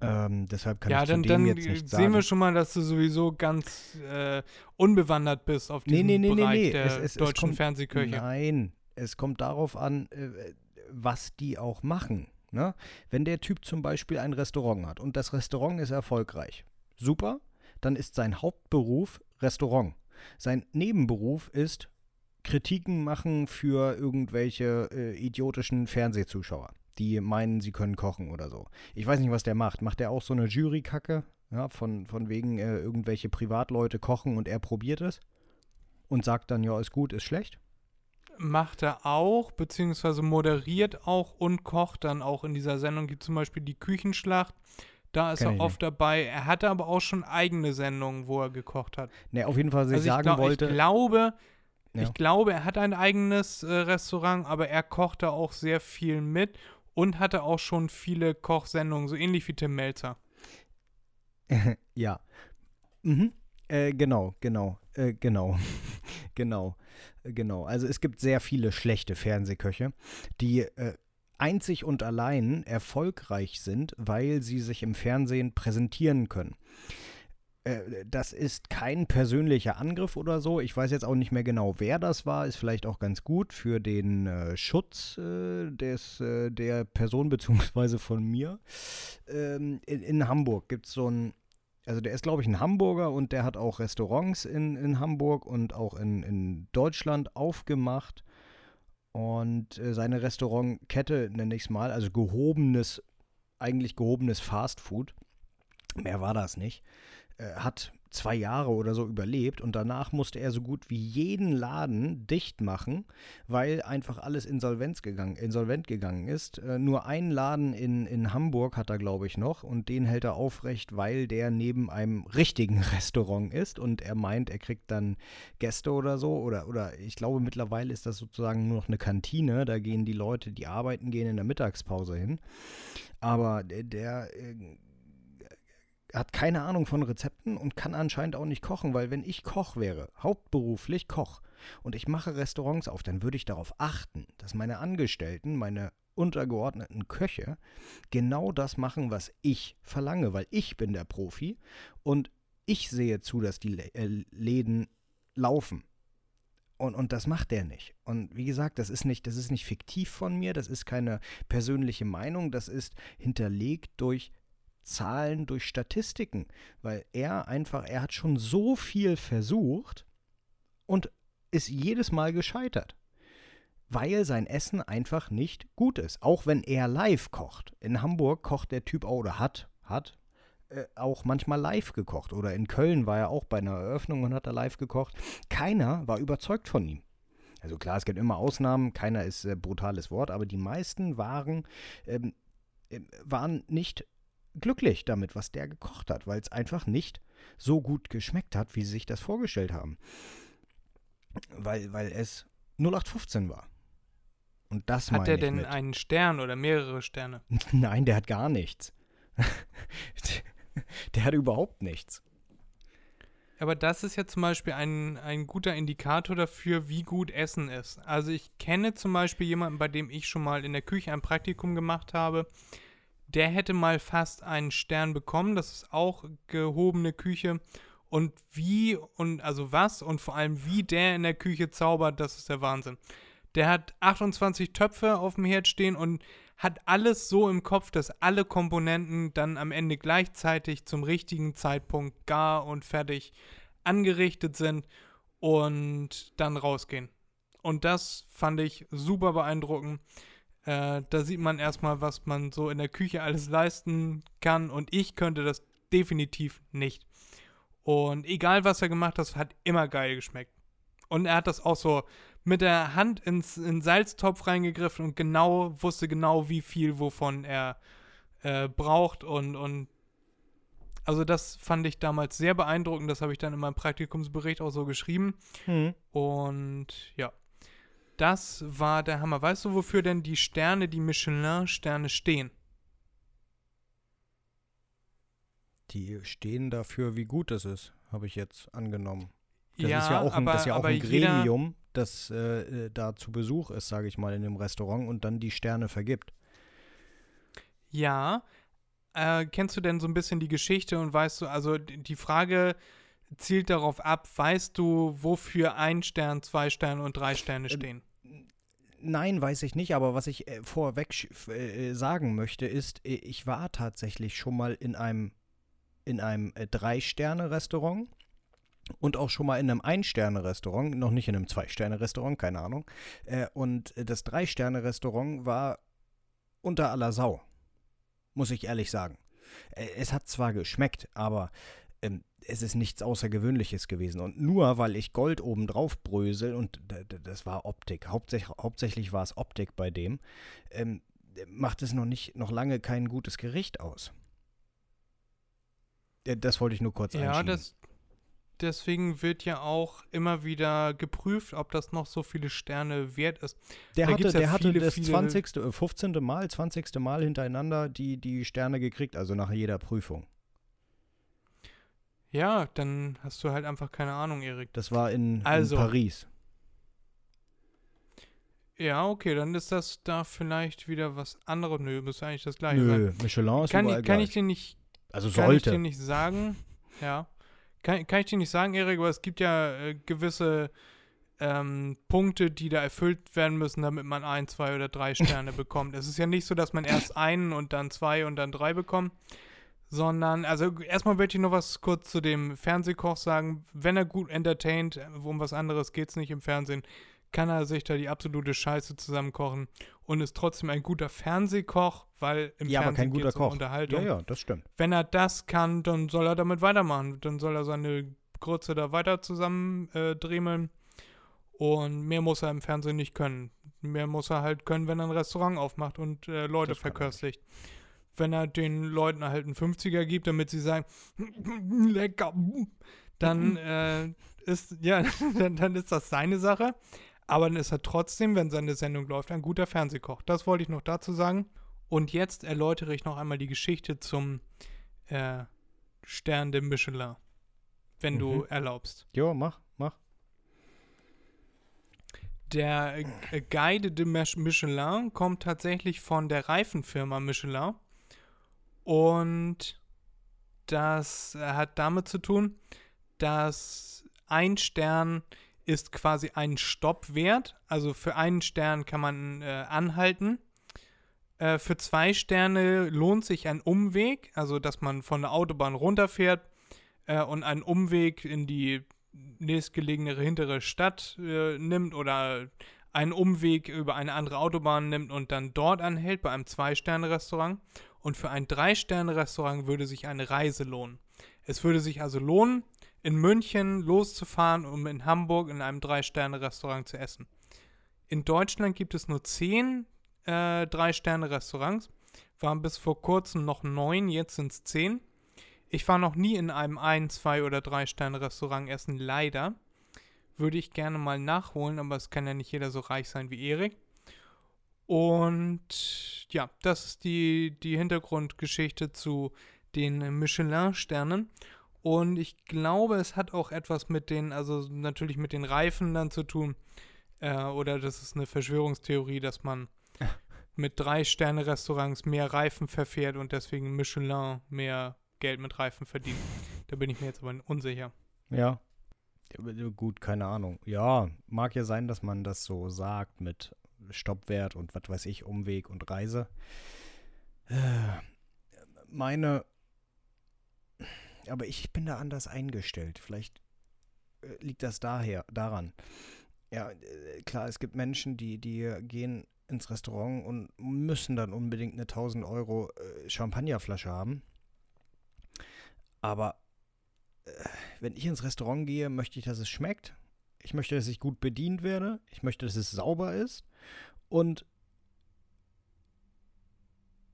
Ähm, deshalb kann ja, ich dann, zu dem dann jetzt nicht sehen sagen. wir schon mal, dass du sowieso ganz äh, unbewandert bist auf diesem nee, nee, nee, Bereich nee. der Es- es- es deutschen kommt- Fernsehköche. Nein, es kommt darauf an, äh, was die auch machen. Ne? Wenn der Typ zum Beispiel ein Restaurant hat und das Restaurant ist erfolgreich, super, dann ist sein Hauptberuf Restaurant. Sein Nebenberuf ist Kritiken machen für irgendwelche äh, idiotischen Fernsehzuschauer, die meinen, sie können kochen oder so. Ich weiß nicht, was der macht. Macht der auch so eine Jury-Kacke? Ja, von, von wegen äh, irgendwelche Privatleute kochen und er probiert es und sagt dann, ja, ist gut, ist schlecht? Macht er auch, beziehungsweise moderiert auch und kocht dann auch in dieser Sendung, wie zum Beispiel die Küchenschlacht. Da ist Kenn er ich oft dabei. Er hatte aber auch schon eigene Sendungen, wo er gekocht hat. Ne, auf jeden Fall, was ich Also sagen glaub- wollte. ich glaube, Ja. ich glaube, er hat ein eigenes äh, Restaurant, aber er kocht da auch sehr viel mit und hatte auch schon viele Kochsendungen, so ähnlich wie Tim Melzer. ja. Mhm. Äh, genau, genau, äh, genau, genau, äh, genau. Also es gibt sehr viele schlechte Fernsehköche, die äh, einzig und allein erfolgreich sind, weil sie sich im Fernsehen präsentieren können. Äh, Das ist kein persönlicher Angriff oder so. Ich weiß jetzt auch nicht mehr genau, wer das war. Ist vielleicht auch ganz gut für den äh, Schutz äh, des, äh, der Person beziehungsweise von mir. Ähm, in, in Hamburg gibt es so ein also der ist, glaube ich, ein Hamburger und der hat auch Restaurants in, in Hamburg und auch in, in Deutschland aufgemacht. Und äh, seine Restaurantkette, nenne ich es mal, also gehobenes, eigentlich gehobenes Fastfood, mehr war das nicht, äh, hat zwei Jahre oder so überlebt und danach musste er so gut wie jeden Laden dicht machen, weil einfach alles insolvenz gegangen, insolvent gegangen ist. Äh, nur einen Laden in, in Hamburg hat er, glaube ich, noch und den hält er aufrecht, weil der neben einem richtigen Restaurant ist und er meint, er kriegt dann Gäste oder so oder, oder ich glaube mittlerweile ist das sozusagen nur noch eine Kantine, da gehen die Leute, die arbeiten, gehen in der Mittagspause hin. Aber der, der äh, hat keine Ahnung von Rezepten und kann anscheinend auch nicht kochen, weil wenn ich Koch wäre, hauptberuflich Koch, und ich mache Restaurants auf, dann würde ich darauf achten, dass meine Angestellten, meine untergeordneten Köche genau das machen, was ich verlange, weil ich bin der Profi und ich sehe zu, dass die äh, Läden laufen. Und, und das macht der nicht. Und wie gesagt, das ist nicht, das ist nicht fiktiv von mir, das ist keine persönliche Meinung, das ist hinterlegt durch Zahlen, durch Statistiken, weil er einfach, er hat schon so viel versucht und ist jedes Mal gescheitert, weil sein Essen einfach nicht gut ist, auch wenn er live kocht. In Hamburg kocht der Typ oder hat, hat äh, auch manchmal live gekocht oder in Köln war er auch bei einer Eröffnung und hat er live gekocht. Keiner war überzeugt von ihm. Also klar, es gibt immer Ausnahmen, keiner ist äh, brutales Wort, aber die meisten waren, ähm, äh, waren nicht glücklich damit, was der gekocht hat, weil es einfach nicht so gut geschmeckt hat, wie sie sich das vorgestellt haben. Weil, weil es 0815 war. Und das Hat ich denn mit. einen Stern oder mehrere Sterne? Nein, der hat gar nichts. der hat überhaupt nichts. Aber das ist ja zum Beispiel ein, ein guter Indikator dafür, wie gut Essen ist. Also ich kenne zum Beispiel jemanden, bei dem ich schon mal in der Küche ein Praktikum gemacht habe. Der hätte mal fast einen Stern bekommen. Das ist auch gehobene Küche. Und wie und also was und vor allem wie der in der Küche zaubert, das ist der Wahnsinn. Der hat 28 Töpfe auf dem Herd stehen und hat alles so im Kopf, dass alle Komponenten dann am Ende gleichzeitig zum richtigen Zeitpunkt gar und fertig angerichtet sind und dann rausgehen. Und das fand ich super beeindruckend. Äh, da sieht man erstmal, was man so in der Küche alles leisten kann und ich könnte das definitiv nicht. Und egal, was er gemacht hat, hat immer geil geschmeckt. Und er hat das auch so mit der Hand ins in Salztopf reingegriffen und genau wusste genau, wie viel wovon er äh, braucht und, und also das fand ich damals sehr beeindruckend. Das habe ich dann in meinem Praktikumsbericht auch so geschrieben. Mhm. Und ja, das war der Hammer. Weißt du, wofür denn die Sterne, die Michelin-Sterne stehen? Die stehen dafür, wie gut es ist, habe ich jetzt angenommen. Das ja, ist ja auch ein, aber, das ist ja auch ein Gremium, das äh, äh, da zu Besuch ist, sage ich mal, in dem Restaurant und dann die Sterne vergibt. Ja. Äh, kennst du denn so ein bisschen die Geschichte und weißt du, also die Frage zielt darauf ab, weißt du, wofür ein Stern, zwei Sterne und drei Sterne Ähm, stehen? Nein, weiß ich nicht, aber was ich äh, vorweg f- äh, sagen möchte, ist, äh, ich war tatsächlich schon mal in einem, in einem äh, Drei-Sterne-Restaurant und auch schon mal in einem Ein-Sterne-Restaurant, noch nicht in einem Zwei-Sterne-Restaurant, keine Ahnung. Äh, und äh, das Drei-Sterne-Restaurant war unter aller Sau, muss ich ehrlich sagen. Äh, es hat zwar geschmeckt, aber ähm, es ist nichts Außergewöhnliches gewesen. Und nur weil ich Gold oben drauf brösel, und das war Optik, hauptsächlich, hauptsächlich war es Optik bei dem, ähm, macht es noch nicht, noch lange kein gutes Gericht aus. Äh, Das wollte ich nur kurz Ja, einschieben. das, deswegen wird ja auch immer wieder geprüft, ob das noch so viele Sterne wert ist. Der Da hatte, ja der hatte viele, das viele- 20., äh, 15. Mal, 20. Mal hintereinander die, die Sterne gekriegt, also nach jeder Prüfung. Ja, dann hast du halt einfach keine Ahnung, Erik. Das war in, Also. in Paris. Ja, okay, dann ist das da vielleicht wieder was anderes. Nö, muss eigentlich das gleiche sein. Nö, Michelin ist Kann, überall kann gleich. ich dir nicht also Kann ich dir sollte. nicht sagen. Ja. Kann, kann ich dir nicht sagen, Erik, aber es gibt ja äh, gewisse ähm, Punkte, die da erfüllt werden müssen, damit man ein, zwei oder drei Sterne bekommt. Es ist ja nicht so, dass man erst einen und dann zwei und dann drei bekommt, sondern, also erstmal möchte ich noch was kurz zu dem Fernsehkoch sagen. Wenn er gut entertaint, um was anderes geht es nicht im Fernsehen, kann er sich da die absolute Scheiße zusammenkochen und ist trotzdem ein guter Fernsehkoch, weil im Ja, Fernsehen guter geht's um Koch. Unterhaltung Ja, ja, das stimmt. wenn er das kann, dann soll er damit weitermachen. Dann soll er seine Grütze da weiter zusammen äh, dremeln. Und mehr muss er im Fernsehen nicht können. Mehr muss er halt können, wenn er ein Restaurant aufmacht und äh, Leute er verköstigt. Wenn er den Leuten halt einen 50er gibt, damit sie sagen, lecker, dann äh, ist, ja, dann, dann ist das seine Sache. Aber dann ist er trotzdem, wenn seine Sendung läuft, ein guter Fernsehkoch. Das wollte ich noch dazu sagen. Und jetzt erläutere ich noch einmal die Geschichte zum äh, Stern de Michelin, wenn du Mhm. erlaubst. Jo, mach, mach. Der äh, Guide de Mich- Michelin kommt tatsächlich von der Reifenfirma Michelin. Und das hat damit zu tun, dass ein Stern ist quasi ein Stopp wert. Also für einen Stern kann man äh, anhalten. Äh, für zwei Sterne lohnt sich ein Umweg, also dass man von der Autobahn runterfährt äh, und einen Umweg in die nächstgelegenere hintere Stadt äh, nimmt oder einen Umweg über eine andere Autobahn nimmt und dann dort anhält bei einem Zwei-Sterne-Restaurant. Und für ein Drei-Sterne-Restaurant würde sich eine Reise lohnen. Es würde sich also lohnen, in München loszufahren, um in Hamburg in einem Drei-Sterne-Restaurant zu essen. In Deutschland gibt es nur zehn äh, Drei-Sterne-Restaurants. Waren bis vor kurzem noch neun, jetzt sind es zehn. Ich war noch nie in einem ein, zwei oder drei Sterne Restaurant essen, leider. Würde ich gerne mal nachholen, aber es kann ja nicht jeder so reich sein wie Erik. Und ja, das ist die, die Hintergrundgeschichte zu den Michelin-Sternen. Und ich glaube, es hat auch etwas mit den, also natürlich mit den Reifen dann zu tun. Äh, oder das ist eine Verschwörungstheorie, dass man mit drei Sterne-Restaurants mehr Reifen verfährt und deswegen Michelin mehr Geld mit Reifen verdient. Da bin ich mir jetzt aber unsicher. Ja. Gut, keine Ahnung. Ja, mag ja sein, dass man das so sagt mit Stoppwert und was weiß ich, Umweg und Reise. Äh, meine. Aber ich bin da anders eingestellt. Vielleicht äh, liegt das daher, daran. Ja, äh, klar, es gibt Menschen, die, die gehen ins Restaurant und müssen dann unbedingt eine 1000 Euro Champagnerflasche haben. Aber wenn ich ins Restaurant gehe, möchte ich, dass es schmeckt. Ich möchte, dass ich gut bedient werde. Ich möchte, dass es sauber ist. Und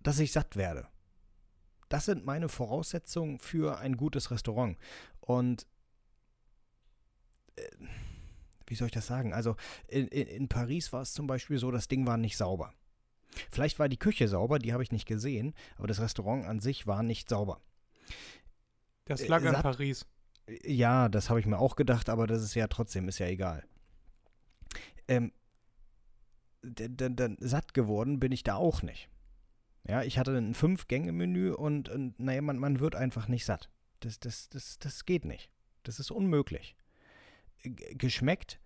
dass ich satt werde. Das sind meine Voraussetzungen für ein gutes Restaurant. Und äh, wie soll ich das sagen? Also in, in, in Paris war es zum Beispiel so, das Ding war nicht sauber. Vielleicht war die Küche sauber, die habe ich nicht gesehen, aber das Restaurant an sich war nicht sauber. Das äh, lag äh, in Paris. Ja, das habe ich mir auch gedacht, aber das ist ja trotzdem, ist ja egal. Ähm, dann satt geworden bin ich da auch nicht. Ja, ich hatte ein Fünf-Gänge-Menü und, und naja, man, man wird einfach nicht satt. Das, das, das, das geht nicht. Das ist unmöglich. G geschmeckt,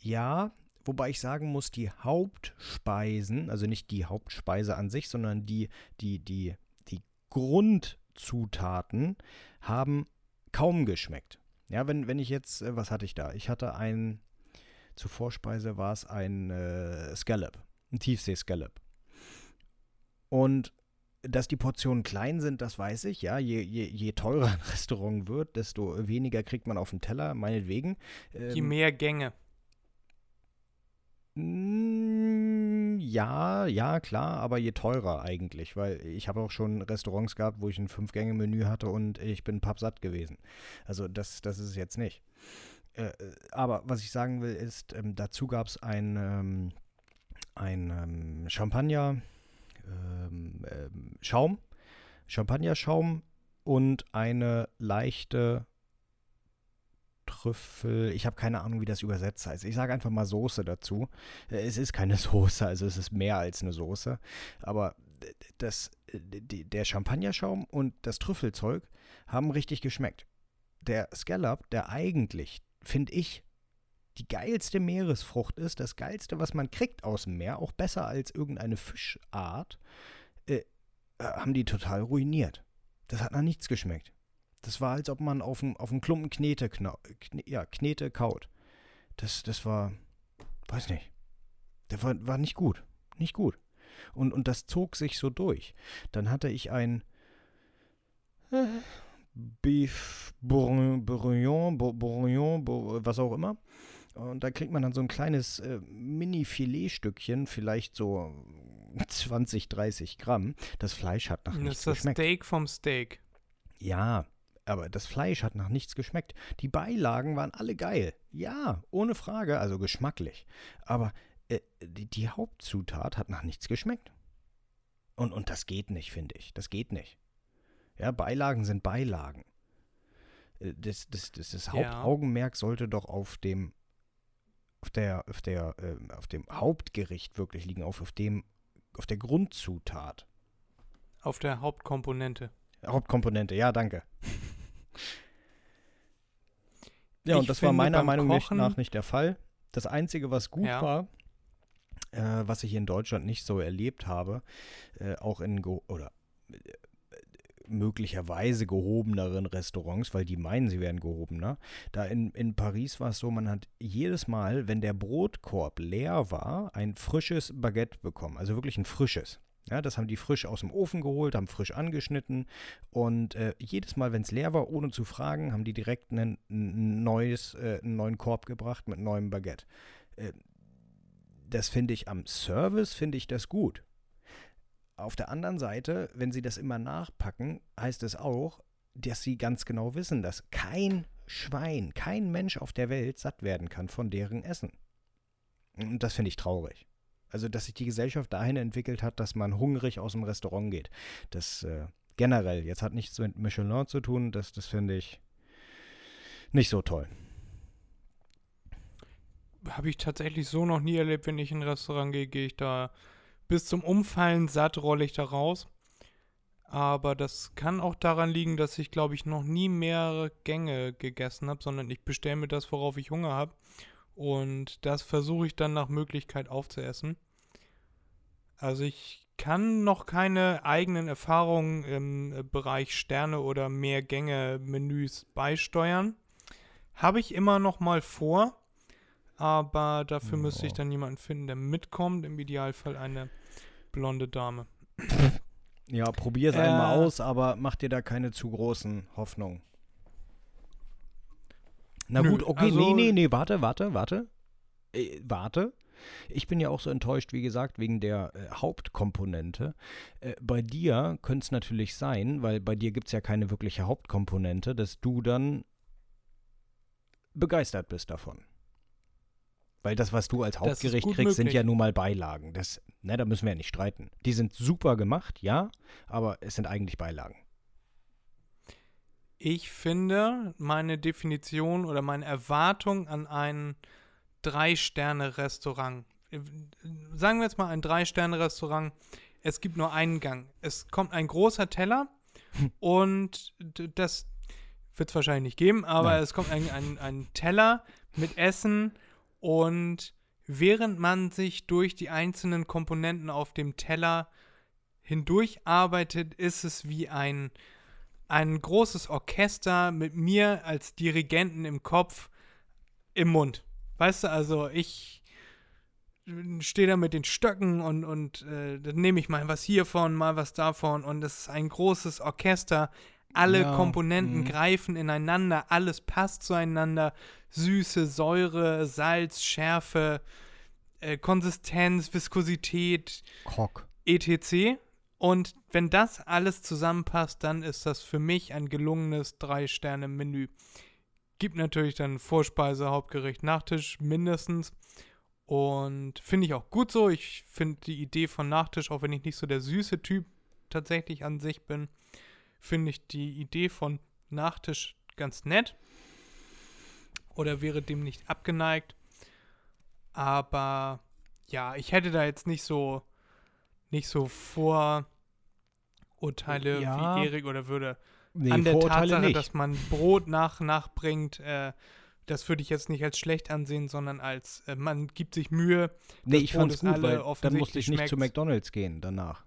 ja, wobei ich sagen muss, die Hauptspeisen, also nicht die Hauptspeise an sich, sondern die, die, die, die Grundzutaten haben kaum geschmeckt. Ja, wenn, wenn ich jetzt, äh, was hatte ich da? Ich hatte ein, zur Vorspeise war es ein äh, Scallop, ein Tiefsee-Scallop. Und dass die Portionen klein sind, das weiß ich. Ja, je, je, je teurer ein Restaurant wird, desto weniger kriegt man auf dem Teller, meinetwegen. Ähm, je mehr Gänge. Mm, ja, ja, klar, aber je teurer eigentlich, weil ich habe auch schon Restaurants gehabt, wo ich ein Fünf-Gänge-Menü hatte und ich bin pappsatt gewesen. Also das, das ist es jetzt nicht. Äh, aber was ich sagen will, ist, ähm, dazu gab es ein, ähm, ein ähm, Champagner ähm, ähm, Schaum, Champagnerschaum und eine leichte Trüffel. Ich habe keine Ahnung, wie das übersetzt heißt. Ich sage einfach mal Soße dazu. Äh, es ist keine Soße, also es ist mehr als eine Soße. Aber das, der Champagnerschaum und das Trüffelzeug haben richtig geschmeckt. Der Scallop, der eigentlich, finde ich, die geilste Meeresfrucht ist, das geilste, was man kriegt aus dem Meer, auch besser als irgendeine Fischart, äh, äh haben die total ruiniert. Das hat nach nichts geschmeckt. Das war, als ob man auf einen Klumpen Knete, kne, ja, Knete kaut. Das, das war, weiß nicht. Der war, war nicht gut. Nicht gut. Und, und das zog sich so durch. Dann hatte ich ein äh, Beef Bourguignon, Bourguignon, was auch immer. Und da kriegt man dann so ein kleines äh, Mini-Filetstückchen, vielleicht so 20, 30 Gramm. Das Fleisch hat nach nichts geschmeckt. Das ist das Steak vom Steak. Ja, aber das Fleisch hat nach nichts geschmeckt. Die Beilagen waren alle geil. Ja, ohne Frage, also geschmacklich. Aber äh, die, die, Hauptzutat hat nach nichts geschmeckt. Und, und das geht nicht, finde ich. Das geht nicht. Ja, Beilagen sind Beilagen. Äh, das, das, das, das Hauptaugenmerk ja. sollte doch auf dem auf der, auf der, äh, auf dem Hauptgericht wirklich liegen, auf, auf dem, auf der Grundzutat. Auf der Hauptkomponente. Hauptkomponente, ja, danke. Ja, und das war meiner Meinung Kochen, nach nicht der Fall. Das Einzige, was gut ja. war, äh, was ich in Deutschland nicht so erlebt habe, äh, auch in Go oder äh, möglicherweise gehobeneren Restaurants, weil die meinen, sie wären gehobener. Da in, in Paris war es so, man hat jedes Mal, wenn der Brotkorb leer war, ein frisches Baguette bekommen. Also wirklich ein frisches. Ja, das haben die frisch aus dem Ofen geholt, haben frisch angeschnitten und äh, jedes Mal, wenn es leer war, ohne zu fragen, haben die direkt einen, ein neues, äh, einen neuen Korb gebracht mit neuem Baguette. Äh, das finde ich am Service, finde ich das gut. Auf der anderen Seite, wenn sie das immer nachpacken, heißt es auch, dass sie ganz genau wissen, dass kein Schwein, kein Mensch auf der Welt satt werden kann von deren Essen. Und das finde ich traurig. Also, dass sich die Gesellschaft dahin entwickelt hat, dass man hungrig aus dem Restaurant geht. Das äh, Generell. Jetzt hat nichts mit Michelin zu tun. Das, das finde ich nicht so toll. Habe ich tatsächlich so noch nie erlebt, wenn ich in ein Restaurant gehe, gehe ich da bis zum Umfallen satt, rolle ich da raus. Aber das kann auch daran liegen, dass ich, glaube ich, noch nie mehrere Gänge gegessen habe, sondern ich bestelle mir das, worauf ich Hunger habe. Und das versuche ich dann nach Möglichkeit aufzuessen. Also ich kann noch keine eigenen Erfahrungen im Bereich Sterne oder Mehrgänge-Menüs beisteuern. Habe ich immer noch mal vor, aber dafür oh. müsste ich dann jemanden finden, der mitkommt. Im Idealfall eine blonde Dame. Ja, probier es äh, einmal aus, aber mach dir da keine zu großen Hoffnungen. Na nö, gut, okay, also, nee, nee, nee, warte, warte, warte. Äh, warte. Ich bin ja auch so enttäuscht, wie gesagt, wegen der äh, Hauptkomponente. Äh, bei dir könnte es natürlich sein, weil bei dir gibt es ja keine wirkliche Hauptkomponente, dass du dann begeistert bist davon. Weil das, was du als Hauptgericht kriegst, möglich. sind ja nun mal Beilagen. Das, ne, da müssen wir ja nicht streiten. Die sind super gemacht, ja, aber es sind eigentlich Beilagen. Ich finde, meine Definition oder meine Erwartung an ein Drei-Sterne-Restaurant, äh, sagen wir jetzt mal ein Drei-Sterne-Restaurant, es gibt nur einen Gang. Es kommt ein großer Teller und das wird es wahrscheinlich nicht geben, aber Nein. es kommt ein, ein, ein Teller mit Essen und während man sich durch die einzelnen Komponenten auf dem Teller hindurcharbeitet, ist es wie ein, ein großes Orchester mit mir als Dirigenten im Kopf im Mund. Weißt du, also ich stehe da mit den Stöcken und, und äh, dann nehme ich mal was hiervon, mal was davon und es ist ein großes Orchester. Alle ja, Komponenten mh. greifen ineinander, alles passt zueinander. Süße, Säure, Salz, Schärfe, äh, Konsistenz, Viskosität, Krock. etc. Und wenn das alles zusammenpasst, dann ist das für mich ein gelungenes Drei-Sterne-Menü. Gibt natürlich dann Vorspeise, Hauptgericht, Nachtisch mindestens. Und finde ich auch gut so. Ich finde die Idee von Nachtisch, auch wenn ich nicht so der süße Typ tatsächlich an sich bin, finde ich die Idee von Nachtisch ganz nett oder wäre dem nicht abgeneigt. Aber ja, ich hätte da jetzt nicht so nicht so Vorurteile ja. wie Erik oder würde nee, an der Vorurteile Tatsache, nicht. dass man Brot nach nachbringt, äh, das würde ich jetzt nicht als schlecht ansehen, sondern als äh, man gibt sich Mühe. Nee, ich fand es gut, weil dann musste ich nicht schmeckt. zu McDonalds gehen danach.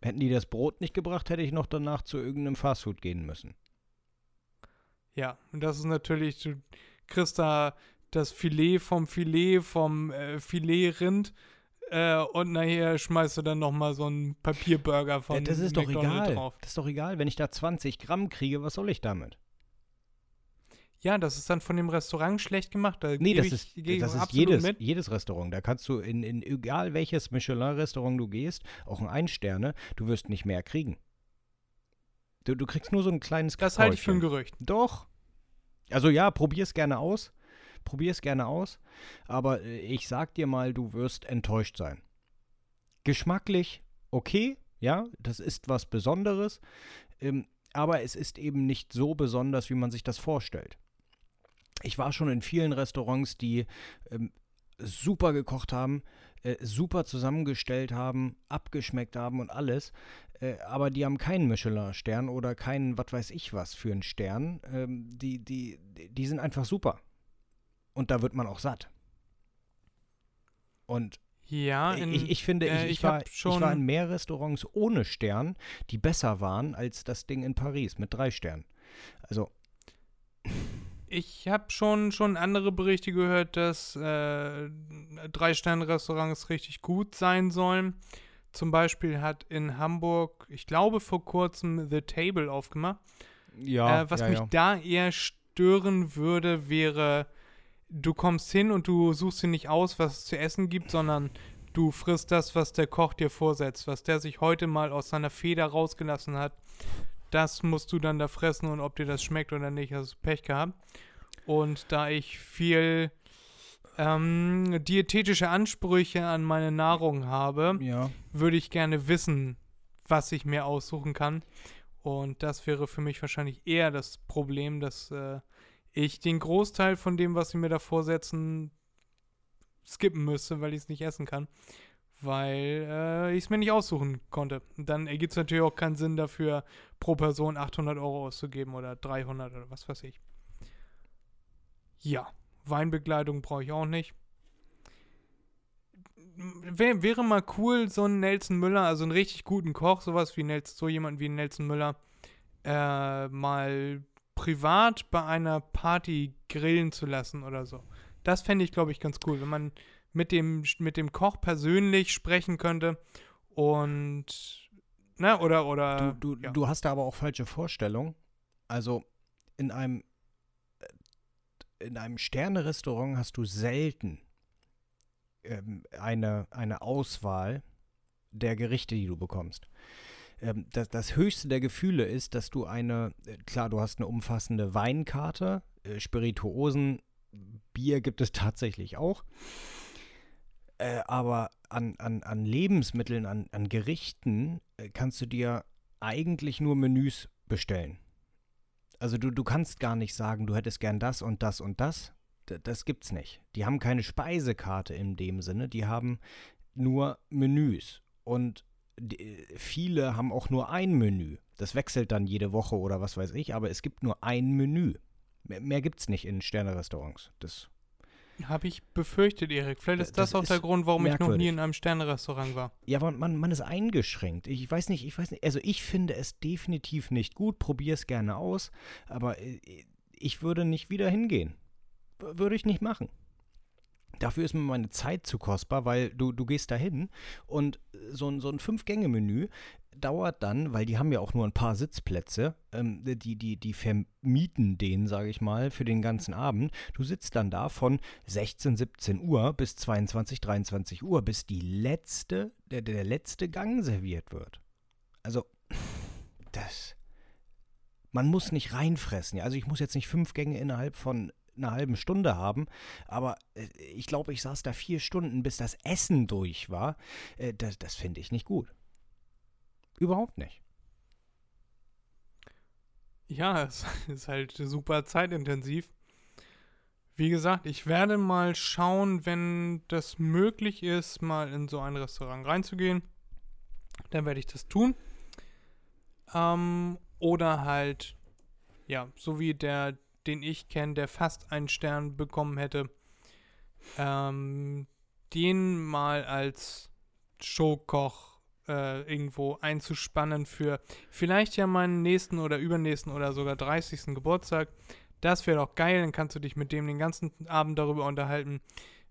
Hätten die das Brot nicht gebracht, hätte ich noch danach zu irgendeinem Fastfood gehen müssen. Ja, und das ist natürlich, du kriegst da das Filet vom Filet vom äh, Filetrind äh, und nachher schmeißt du dann nochmal so einen Papierburger von ja, Das ist McDonald's doch egal. Drauf. Das ist doch egal, wenn ich da 20 Gramm kriege, was soll ich damit? Ja, das ist dann von dem Restaurant schlecht gemacht. Da nee, das ich, ist, das ist jedes, jedes Restaurant. Da kannst du in, in egal welches Michelin-Restaurant du gehst, auch ein Einsterne, du wirst nicht mehr kriegen. Du, du kriegst nur so ein kleines Das halte ich für ein Gerücht. Doch. Also ja, probier es gerne aus. Probier es gerne aus. Aber äh, ich sag dir mal, du wirst enttäuscht sein. Geschmacklich okay, ja, das ist was Besonderes. Ähm, aber es ist eben nicht so besonders, wie man sich das vorstellt. Ich war schon in vielen Restaurants, die ähm, super gekocht haben, äh, super zusammengestellt haben, abgeschmeckt haben und alles. Äh, aber die haben keinen Michelin-Stern oder keinen, was weiß ich was für einen Stern. Ähm, die, die, die sind einfach super. Und da wird man auch satt. Und ja, in, ich, ich, finde, äh, ich, ich, war, ich war in mehr Restaurants ohne Stern, die besser waren als das Ding in Paris mit drei Sternen. Also. Ich habe schon, schon andere Berichte gehört, dass äh, Drei-Sterne-Restaurants richtig gut sein sollen. Zum Beispiel hat in Hamburg, ich glaube vor kurzem, The Table aufgemacht. Ja. Äh, was ja, mich ja. da eher stören würde, wäre, du kommst hin und du suchst dir nicht aus, was es zu essen gibt, sondern du frisst das, was der Koch dir vorsetzt, was der sich heute mal aus seiner Feder rausgelassen hat. Das musst du dann da fressen und ob dir das schmeckt oder nicht, hast du Pech gehabt. Und da ich viel ähm, dietetische Ansprüche an meine Nahrung habe, ja. würde ich gerne wissen, was ich mir aussuchen kann. Und das wäre für mich wahrscheinlich eher das Problem, dass äh, ich den Großteil von dem, was sie mir da vorsetzen, skippen müsste, weil ich es nicht essen kann. Weil äh, ich es mir nicht aussuchen konnte. Dann ergibt es natürlich auch keinen Sinn dafür, pro Person 800 Euro auszugeben oder 300 oder was weiß ich. Ja, Weinbegleitung brauche ich auch nicht. Wär, wäre mal cool, so ein Nelson Müller, also einen richtig guten Koch, sowas wie Nelson, so jemand wie Nelson Müller, äh, mal privat bei einer Party grillen zu lassen oder so. Das fände ich, glaube ich, ganz cool, wenn man mit dem, mit dem Koch persönlich sprechen könnte und, ne, oder, oder. Du, du, ja. du hast da aber auch falsche Vorstellungen. Also in einem, äh, in einem Sterne-Restaurant hast du selten ähm, eine, eine Auswahl der Gerichte, die du bekommst. Ähm, das, das höchste der Gefühle ist, dass du eine, äh, klar, du hast eine umfassende Weinkarte, äh, Spirituosen, Bier gibt es tatsächlich auch. Äh, aber an, an, an Lebensmitteln, an, an Gerichten äh, kannst du dir eigentlich nur Menüs bestellen. Also du, du kannst gar nicht sagen, du hättest gern das und das und das. D das gibt's nicht. Die haben keine Speisekarte in dem Sinne, die haben nur Menüs. Und viele haben auch nur ein Menü. Das wechselt dann jede Woche oder was weiß ich, aber es gibt nur ein Menü. Mehr, mehr gibt's nicht in Sterne-Restaurants. Das Habe ich befürchtet, Erik. Vielleicht ist Das das, auch ist der Grund, warum ich noch merkwürdig. nie in einem Sterne-Restaurant war. Ja, aber man, man ist eingeschränkt. Ich weiß nicht, ich weiß nicht. Also ich finde es definitiv nicht gut. Probier es gerne aus. Aber äh, ich würde nicht wieder hingehen. Würde ich nicht machen. Dafür ist mir meine Zeit zu kostbar, weil du, du gehst da hin und so ein, so ein Fünf-Gänge-Menü dauert dann, weil die haben ja auch nur ein paar Sitzplätze, ähm, die, die, die vermieten den, sage ich mal, für den ganzen Abend. Du sitzt dann da von 16, 17 Uhr bis 22, 23 Uhr, bis die letzte, der, der letzte Gang serviert wird. Also, das. Man muss nicht reinfressen. Also ich muss jetzt nicht fünf Gänge innerhalb von einer halben Stunde haben, aber äh, ich glaube, ich saß da vier Stunden, bis das Essen durch war. Äh, das das finde ich nicht gut. Überhaupt nicht. Ja, es ist halt super zeitintensiv. Wie gesagt, ich werde mal schauen, wenn das möglich ist, mal in so ein Restaurant reinzugehen. Dann werde ich das tun. Ähm, oder halt, ja, so wie der, den ich kenne, der fast einen Stern bekommen hätte, ähm, den mal als Showkoch äh, irgendwo einzuspannen für vielleicht ja meinen nächsten oder übernächsten oder sogar 30. Geburtstag. Das wäre doch geil, dann kannst du dich mit dem den ganzen Abend darüber unterhalten,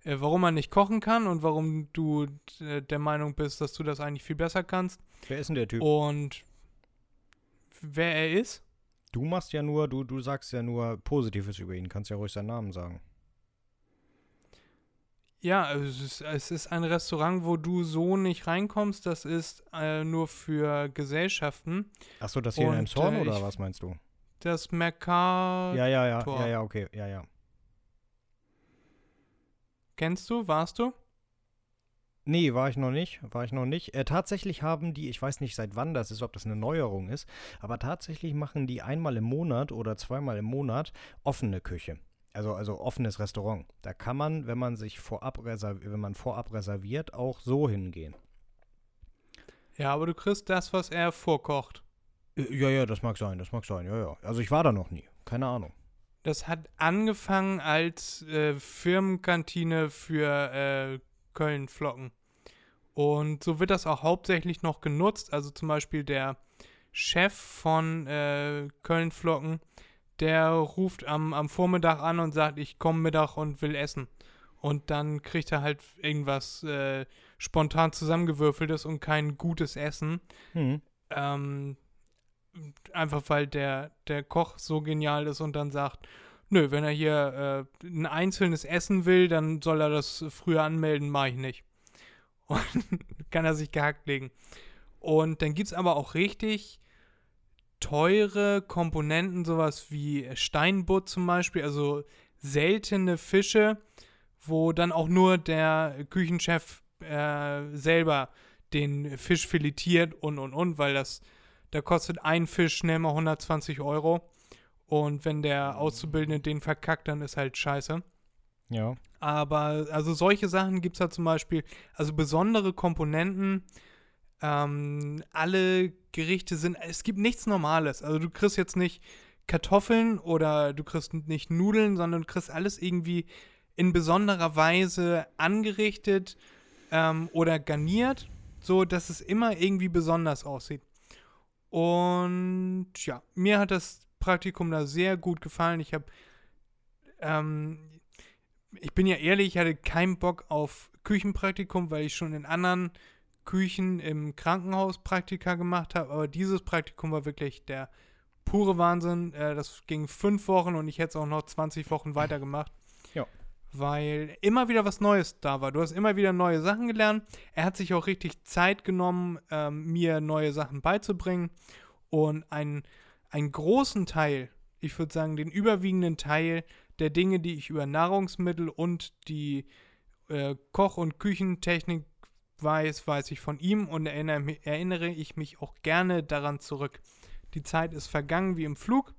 äh, warum man nicht kochen kann und warum du äh, der Meinung bist, dass du das eigentlich viel besser kannst Wer ist denn der Typ? und wer er ist. Du machst ja nur, du, du sagst ja nur Positives über ihn. Kannst ja ruhig seinen Namen sagen. Ja, also es ist, es ist ein Restaurant, wo du so nicht reinkommst. Das ist äh, nur für Gesellschaften. Achso, das hier in Und, Elmshorn äh, oder was meinst du? Das Mercat. Ja, ja, ja, ja, ja, okay, ja, ja. Kennst du? Warst du? Nee, war ich noch nicht, war ich noch nicht. Äh, tatsächlich haben die, ich weiß nicht seit wann das ist, ob das eine Neuerung ist, aber tatsächlich machen die einmal im Monat oder zweimal im Monat offene Küche. Also, also offenes Restaurant. Da kann man, wenn man sich vorab reserviert, wenn man vorab reserviert, auch so hingehen. Ja, aber du kriegst das, was er vorkocht. Ja, ja, das mag sein, das mag sein, ja, ja. Also ich war da noch nie, keine Ahnung. Das hat angefangen als äh, Firmenkantine für äh, Köln-Flocken. Und so wird das auch hauptsächlich noch genutzt. Also zum Beispiel der Chef von äh, Köln-Flocken, der ruft am, am Vormittag an und sagt, ich komme Mittag und will essen. Und dann kriegt er halt irgendwas äh, spontan zusammengewürfeltes und kein gutes Essen. Hm. Ähm, einfach weil der, der Koch so genial ist und dann sagt, nö, wenn er hier äh, ein einzelnes Essen will, dann soll er das früher anmelden, mache ich nicht. Und kann er sich gehackt legen. Und dann gibt es aber auch richtig teure Komponenten, sowas wie Steinbutt zum Beispiel, also seltene Fische, wo dann auch nur der Küchenchef äh, selber den Fisch filetiert und und und, weil das, da kostet ein Fisch schnell mal 120 Euro. Und wenn der Auszubildende den verkackt, dann ist halt scheiße. Ja. Aber also solche Sachen gibt es da zum Beispiel, also besondere Komponenten. Ähm, alle Gerichte sind, es gibt nichts Normales. Also du kriegst jetzt nicht Kartoffeln oder du kriegst nicht Nudeln, sondern du kriegst alles irgendwie in besonderer Weise angerichtet ähm, oder garniert, so dass es immer irgendwie besonders aussieht. Und ja, mir hat das Praktikum da sehr gut gefallen. Ich habe, ähm, ich bin ja ehrlich, ich hatte keinen Bock auf Küchenpraktikum, weil ich schon in anderen Küchen im Krankenhaus Praktika gemacht habe. Aber dieses Praktikum war wirklich der pure Wahnsinn. Äh, das ging fünf Wochen und ich hätte es auch noch 20 Wochen weitergemacht. Ja. Weil immer wieder was Neues da war. Du hast immer wieder neue Sachen gelernt. Er hat sich auch richtig Zeit genommen, ähm, mir neue Sachen beizubringen. Und ein einen großen Teil, ich würde sagen, den überwiegenden Teil der Dinge, die ich über Nahrungsmittel und die äh, Koch- und Küchentechnik weiß, weiß ich von ihm und erinnere, erinnere ich mich auch gerne daran zurück. Die Zeit ist vergangen wie im Flug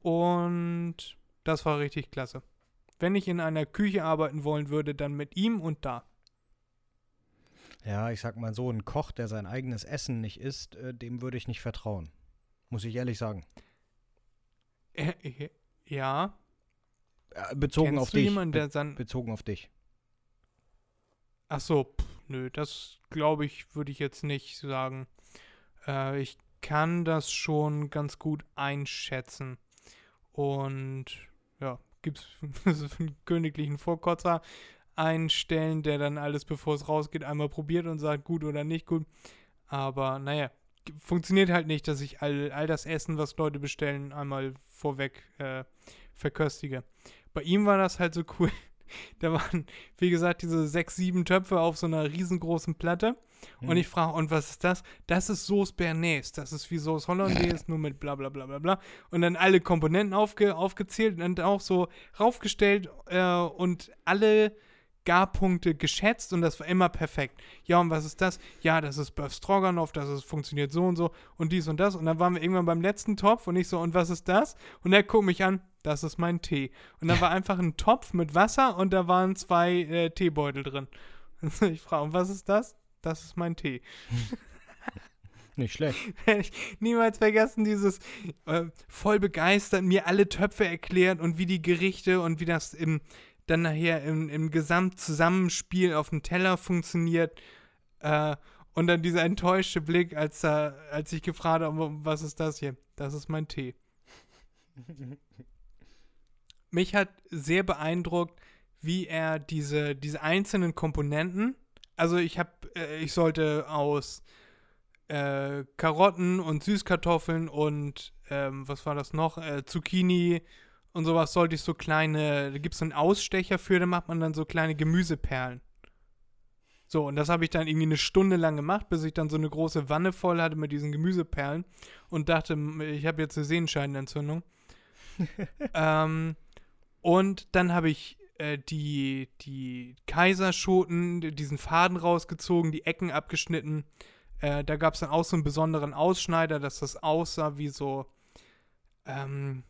und das war richtig klasse. Wenn ich in einer Küche arbeiten wollen würde, dann mit ihm und da. Ja, ich sag mal so, ein Koch, der sein eigenes Essen nicht isst, äh, dem würde ich nicht vertrauen. Muss ich ehrlich sagen. Äh, äh, ja. Bezogen Kennst auf dich. jemanden, Be bezogen auf dich. Ach so, pff, nö, das glaube ich, würde ich jetzt nicht sagen. Äh, ich kann das schon ganz gut einschätzen. Und ja, gibt es einen königlichen Vorkotzer einstellen, der dann alles, bevor es rausgeht, einmal probiert und sagt, gut oder nicht gut. Aber naja, funktioniert halt nicht, dass ich all, all das Essen, was Leute bestellen, einmal vorweg äh, verköstige. Bei ihm war das halt so cool. Da waren, wie gesagt, diese sechs, sieben Töpfe auf so einer riesengroßen Platte. Mhm. Und ich frage, und was ist das? Das ist Sauce Bernays. Das ist wie Sauce Hollandaise, nur mit bla bla bla bla bla. Und dann alle Komponenten aufge, aufgezählt und auch so raufgestellt äh, und alle Garpunkte geschätzt und das war immer perfekt. Ja, und was ist das? Ja, das ist Beef Stroganoff, das ist, funktioniert so und so und dies und das. Und dann waren wir irgendwann beim letzten Topf und ich so, und was ist das? Und er guckt mich an, das ist mein Tee. Und da war einfach ein Topf mit Wasser und da waren zwei äh, Teebeutel drin. Ich frage, und was ist das? Das ist mein Tee. Nicht schlecht. Werde ich niemals vergessen, dieses äh, voll begeistert, mir alle Töpfe erklärt und wie die Gerichte und wie das im, dann nachher im, im Gesamtzusammenspiel auf dem Teller funktioniert. Äh, und dann dieser enttäuschte Blick, als, äh, als ich gefragt habe, was ist das hier? Das ist mein Tee. Mich hat sehr beeindruckt, wie er diese, diese einzelnen Komponenten, also ich habe, äh, ich sollte aus äh, Karotten und Süßkartoffeln und ähm, was war das noch? Äh, Zucchini und sowas sollte ich so kleine, da gibt es so einen Ausstecher für, da macht man dann so kleine Gemüseperlen. So, und das habe ich dann irgendwie eine Stunde lang gemacht, bis ich dann so eine große Wanne voll hatte mit diesen Gemüseperlen und dachte, ich habe jetzt eine Sehenscheidenentzündung. ähm, und dann habe ich äh, die, die Kaiserschoten, diesen Faden rausgezogen, die Ecken abgeschnitten. Äh, da gab es dann auch so einen besonderen Ausschneider, dass das aussah wie so, ähm,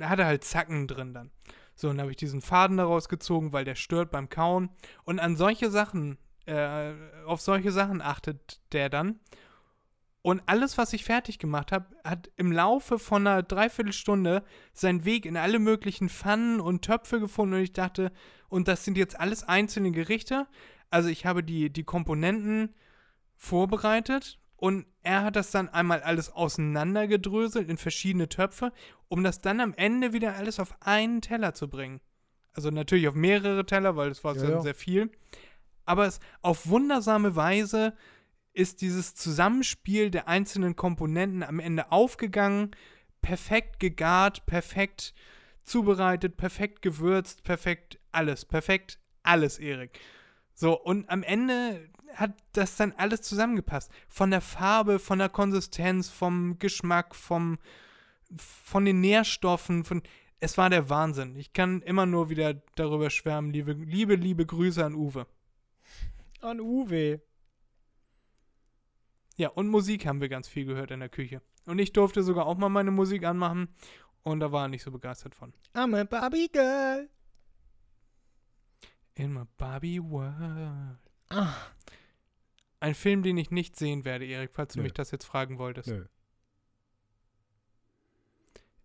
hatte halt Zacken drin dann. So, und dann habe ich diesen Faden daraus gezogen, weil der stört beim Kauen. Und an solche Sachen, äh, auf solche Sachen achtet der dann. Und alles, was ich fertig gemacht habe, hat im Laufe von einer Dreiviertelstunde seinen Weg in alle möglichen Pfannen und Töpfe gefunden. Und ich dachte, und das sind jetzt alles einzelne Gerichte. Also ich habe die, die Komponenten vorbereitet und er hat das dann einmal alles auseinandergedröselt in verschiedene Töpfe, um das dann am Ende wieder alles auf einen Teller zu bringen. Also natürlich auf mehrere Teller, weil es war ja, ja. sehr viel. Aber es auf wundersame Weise ist dieses Zusammenspiel der einzelnen Komponenten am Ende aufgegangen, perfekt gegart, perfekt zubereitet, perfekt gewürzt, perfekt alles, perfekt alles, Erik. So, und am Ende hat das dann alles zusammengepasst. Von der Farbe, von der Konsistenz, vom Geschmack, vom, von den Nährstoffen, von. Es war der Wahnsinn. Ich kann immer nur wieder darüber schwärmen. Liebe, liebe, liebe Grüße an Uwe. An Uwe. Ja, und Musik haben wir ganz viel gehört in der Küche. Und ich durfte sogar auch mal meine Musik anmachen und da war er nicht so begeistert von. I'm a Barbie Girl. In my Barbie World. Ah, Ein Film, den ich nicht sehen werde, Erik, falls du Nö. mich das jetzt fragen wolltest. nö.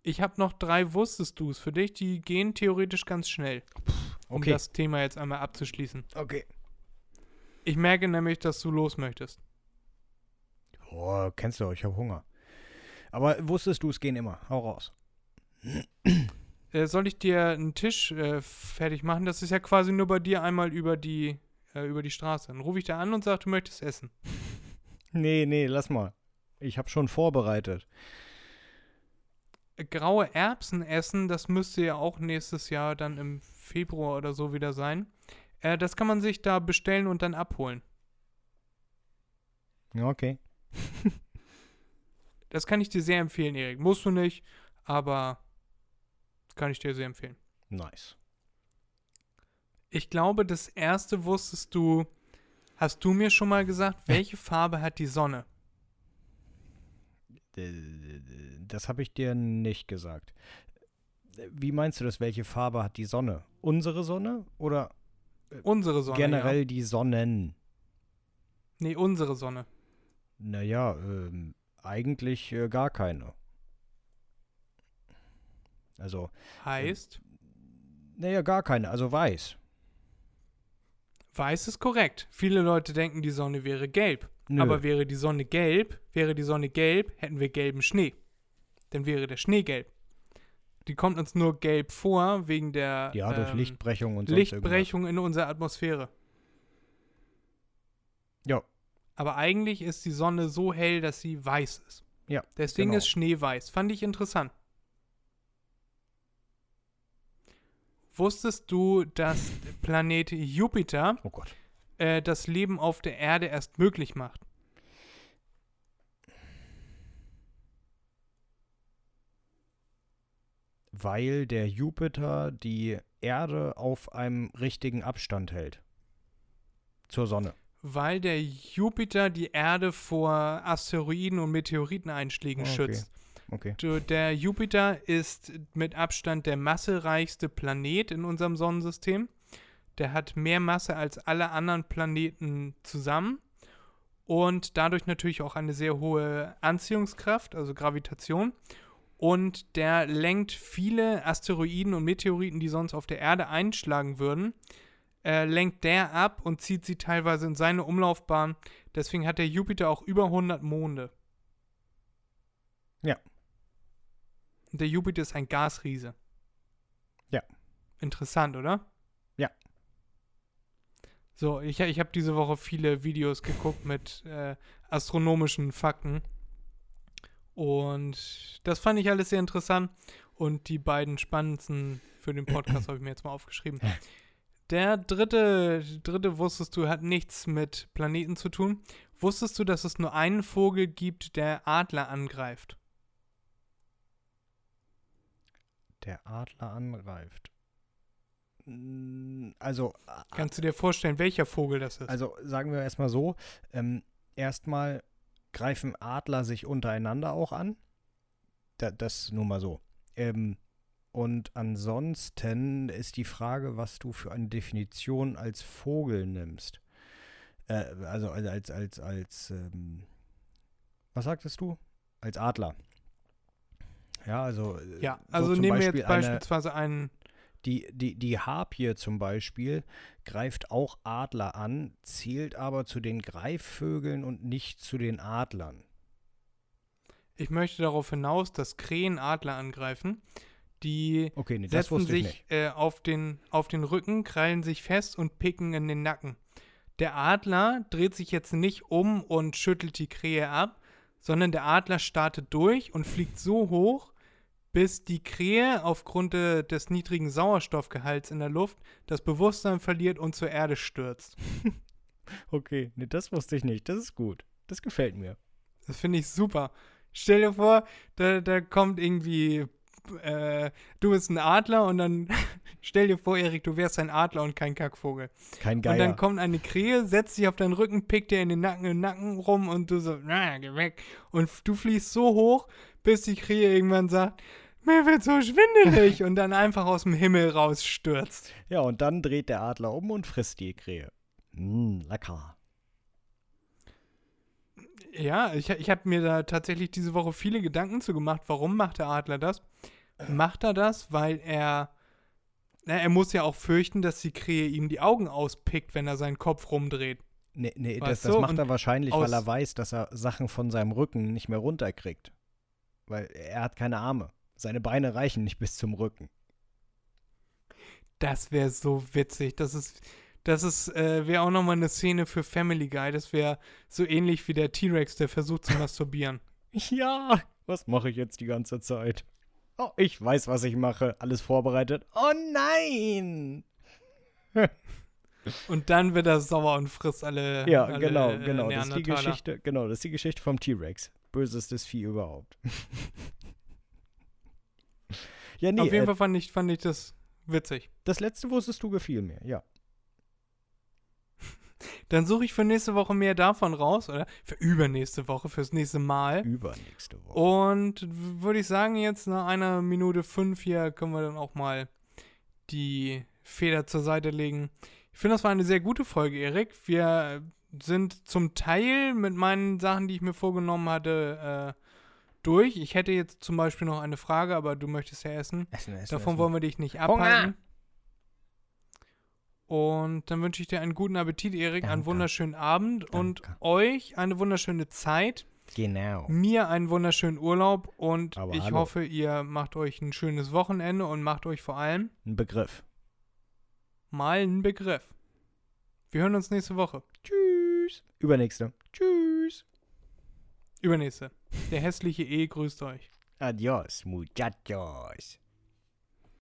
Ich habe noch drei Wusstest du's für dich, die gehen theoretisch ganz schnell, um Okay. das Thema jetzt einmal abzuschließen. Okay. Ich merke nämlich, dass du los möchtest. Oh, kennst du, ich habe Hunger. Aber wusstest du, es gehen immer. Hau raus. Äh, soll ich dir einen Tisch äh, fertig machen? Das ist ja quasi nur bei dir einmal über die, äh, über die Straße. Dann rufe ich da an und sage, du möchtest essen. Nee, nee, lass mal. Ich habe schon vorbereitet. Graue Erbsen essen, das müsste ja auch nächstes Jahr dann im Februar oder so wieder sein. Äh, das kann man sich da bestellen und dann abholen. Ja, okay. Das kann ich dir sehr empfehlen, Erik. Musst du nicht, aber kann ich dir sehr empfehlen. Nice. Ich glaube, das erste wusstest du, hast du mir schon mal gesagt, welche Farbe hat die Sonne? Äh, Das habe ich dir nicht gesagt. Wie meinst du das? Welche Farbe hat die Sonne? Unsere Sonne oder Unsere Sonne. generell Ja. die Sonnen? Nee, unsere Sonne. Naja, ähm, eigentlich äh, gar keine. Also, Heißt, naja, gar keine. Also weiß. Weiß ist korrekt. Viele Leute denken, die Sonne wäre gelb. Nö. Aber wäre die Sonne gelb, wäre die Sonne gelb, hätten wir gelben Schnee. Dann wäre der Schnee gelb. Die kommt uns nur gelb vor, wegen der ja, durch ähm, Lichtbrechung und sonst Lichtbrechung in unserer Atmosphäre. Ja. Aber eigentlich ist die Sonne so hell, dass sie weiß ist. Ja, Deswegen genau. ist Schnee weiß. Fand ich interessant. Wusstest du, dass Planet Jupiter. Oh äh, das Leben auf der Erde erst möglich macht? Weil der Jupiter die Erde auf einem richtigen Abstand hält. Zur Sonne. Weil der Jupiter die Erde vor Asteroiden und Meteoriteneinschlägen Okay. schützt. Okay. Der Jupiter ist mit Abstand der massereichste Planet in unserem Sonnensystem. Der hat mehr Masse als alle anderen Planeten zusammen und dadurch natürlich auch eine sehr hohe Anziehungskraft, also Gravitation. Und der lenkt viele Asteroiden und Meteoriten, die sonst auf der Erde einschlagen würden, äh, lenkt der ab und zieht sie teilweise in seine Umlaufbahn. Deswegen hat der Jupiter auch über 100 Monde. Ja. Und der Jupiter ist ein Gasriese. Ja. Interessant, oder? Ja. So, ich, ich habe diese Woche viele Videos geguckt mit äh, astronomischen Fakten. Und das fand ich alles sehr interessant. Und die beiden spannendsten für den Podcast habe ich mir jetzt mal aufgeschrieben. Der dritte, dritte wusstest du, hat nichts mit Planeten zu tun. Wusstest du, dass es nur einen Vogel gibt, der Adler angreift? Der Adler angreift. Mm, Also, Kannst du dir vorstellen, welcher Vogel das ist? also sagen wir erstmal so, ähm, erstmal greifen Adler sich untereinander auch an. Da, das nur mal so. Ähm, und ansonsten ist die Frage, was du für eine Definition als Vogel nimmst. Äh, also als, als, als, als ähm, was sagtest du? Als Adler. Ja, also. äh, ja, so also zum nehmen wir jetzt eine- beispielsweise einen. Die, die, die Harpie zum Beispiel greift auch Adler an, zählt aber zu den Greifvögeln und nicht zu den Adlern. Ich möchte darauf hinaus, dass Krähen Adler angreifen. Die Okay, nee, setzen sich äh, auf, den, auf den Rücken, krallen sich fest und picken in den Nacken. Der Adler dreht sich jetzt nicht um und schüttelt die Krähe ab, sondern der Adler startet durch und fliegt so hoch, bis die Krähe aufgrund des niedrigen Sauerstoffgehalts in der Luft das Bewusstsein verliert und zur Erde stürzt. Okay, nee, das wusste ich nicht. Das ist gut. Das gefällt mir. Das finde ich super. Stell dir vor, da, da kommt irgendwie äh, du bist ein Adler und dann stell dir vor, Erik, du wärst ein Adler und kein Kackvogel. Kein Geier. Und dann kommt eine Krähe, setzt sich auf deinen Rücken, pickt dir in den Nacken, im Nacken rum und du so, na, geh weg. Und du fliegst so hoch, bis die Krähe irgendwann sagt, mir wird so schwindelig und dann einfach aus dem Himmel rausstürzt. ja, und dann dreht der Adler um und frisst die Krähe. Mm, lecker. Ja, ich, ich habe mir da tatsächlich diese Woche viele Gedanken zu gemacht. Warum macht der Adler das? Macht er das, weil er. Na, er muss ja auch fürchten, dass die Krähe ihm die Augen auspickt, wenn er seinen Kopf rumdreht. Nee, nee, das, das macht er wahrscheinlich, weil er weiß, dass er Sachen von seinem Rücken nicht mehr runterkriegt. Weil er hat keine Arme. Seine Beine reichen nicht bis zum Rücken. Das wäre so witzig. Das ist. Das ist, äh, wäre auch nochmal eine Szene für Family Guy. Das wäre so ähnlich wie der T-Rex, der versucht zu masturbieren. Ja, was mache ich jetzt die ganze Zeit? Oh, ich weiß, was ich mache. Alles vorbereitet. Oh nein! Und dann wird er sauer und frisst alle. Ja, alle, genau, äh, genau. Das ist die. Geschichte, genau, das ist die Geschichte vom T-Rex. Bösestes Vieh überhaupt. ja, nee, Auf jeden äh, Fall fand ich, fand ich das witzig. das letzte wusstest du gefiel mir, ja. Dann suche ich für nächste Woche mehr davon raus, oder? Für übernächste Woche, fürs nächste Mal. Übernächste Woche. Und würde ich sagen, jetzt nach einer Minute fünf hier können wir dann auch mal die Feder zur Seite legen. Ich finde, das war eine sehr gute Folge, Erik. Wir sind zum Teil mit meinen Sachen, die ich mir vorgenommen hatte, äh, durch. Ich hätte jetzt zum Beispiel noch eine Frage, aber du möchtest ja essen. Essen, essen, Davon wollen wir dich nicht Hunger! Und dann wünsche ich dir einen guten Appetit, Erik, einen wunderschönen Abend und Danke. euch eine wunderschöne Zeit, Genau. mir einen wunderschönen Urlaub und Aber ich hallo. hoffe, ihr macht euch ein schönes Wochenende und macht euch vor allem Ein Begriff. mal einen Begriff. Wir hören uns nächste Woche. Tschüss. Übernächste. Tschüss. Übernächste. Der hässliche E grüßt euch. Adios, muchachos.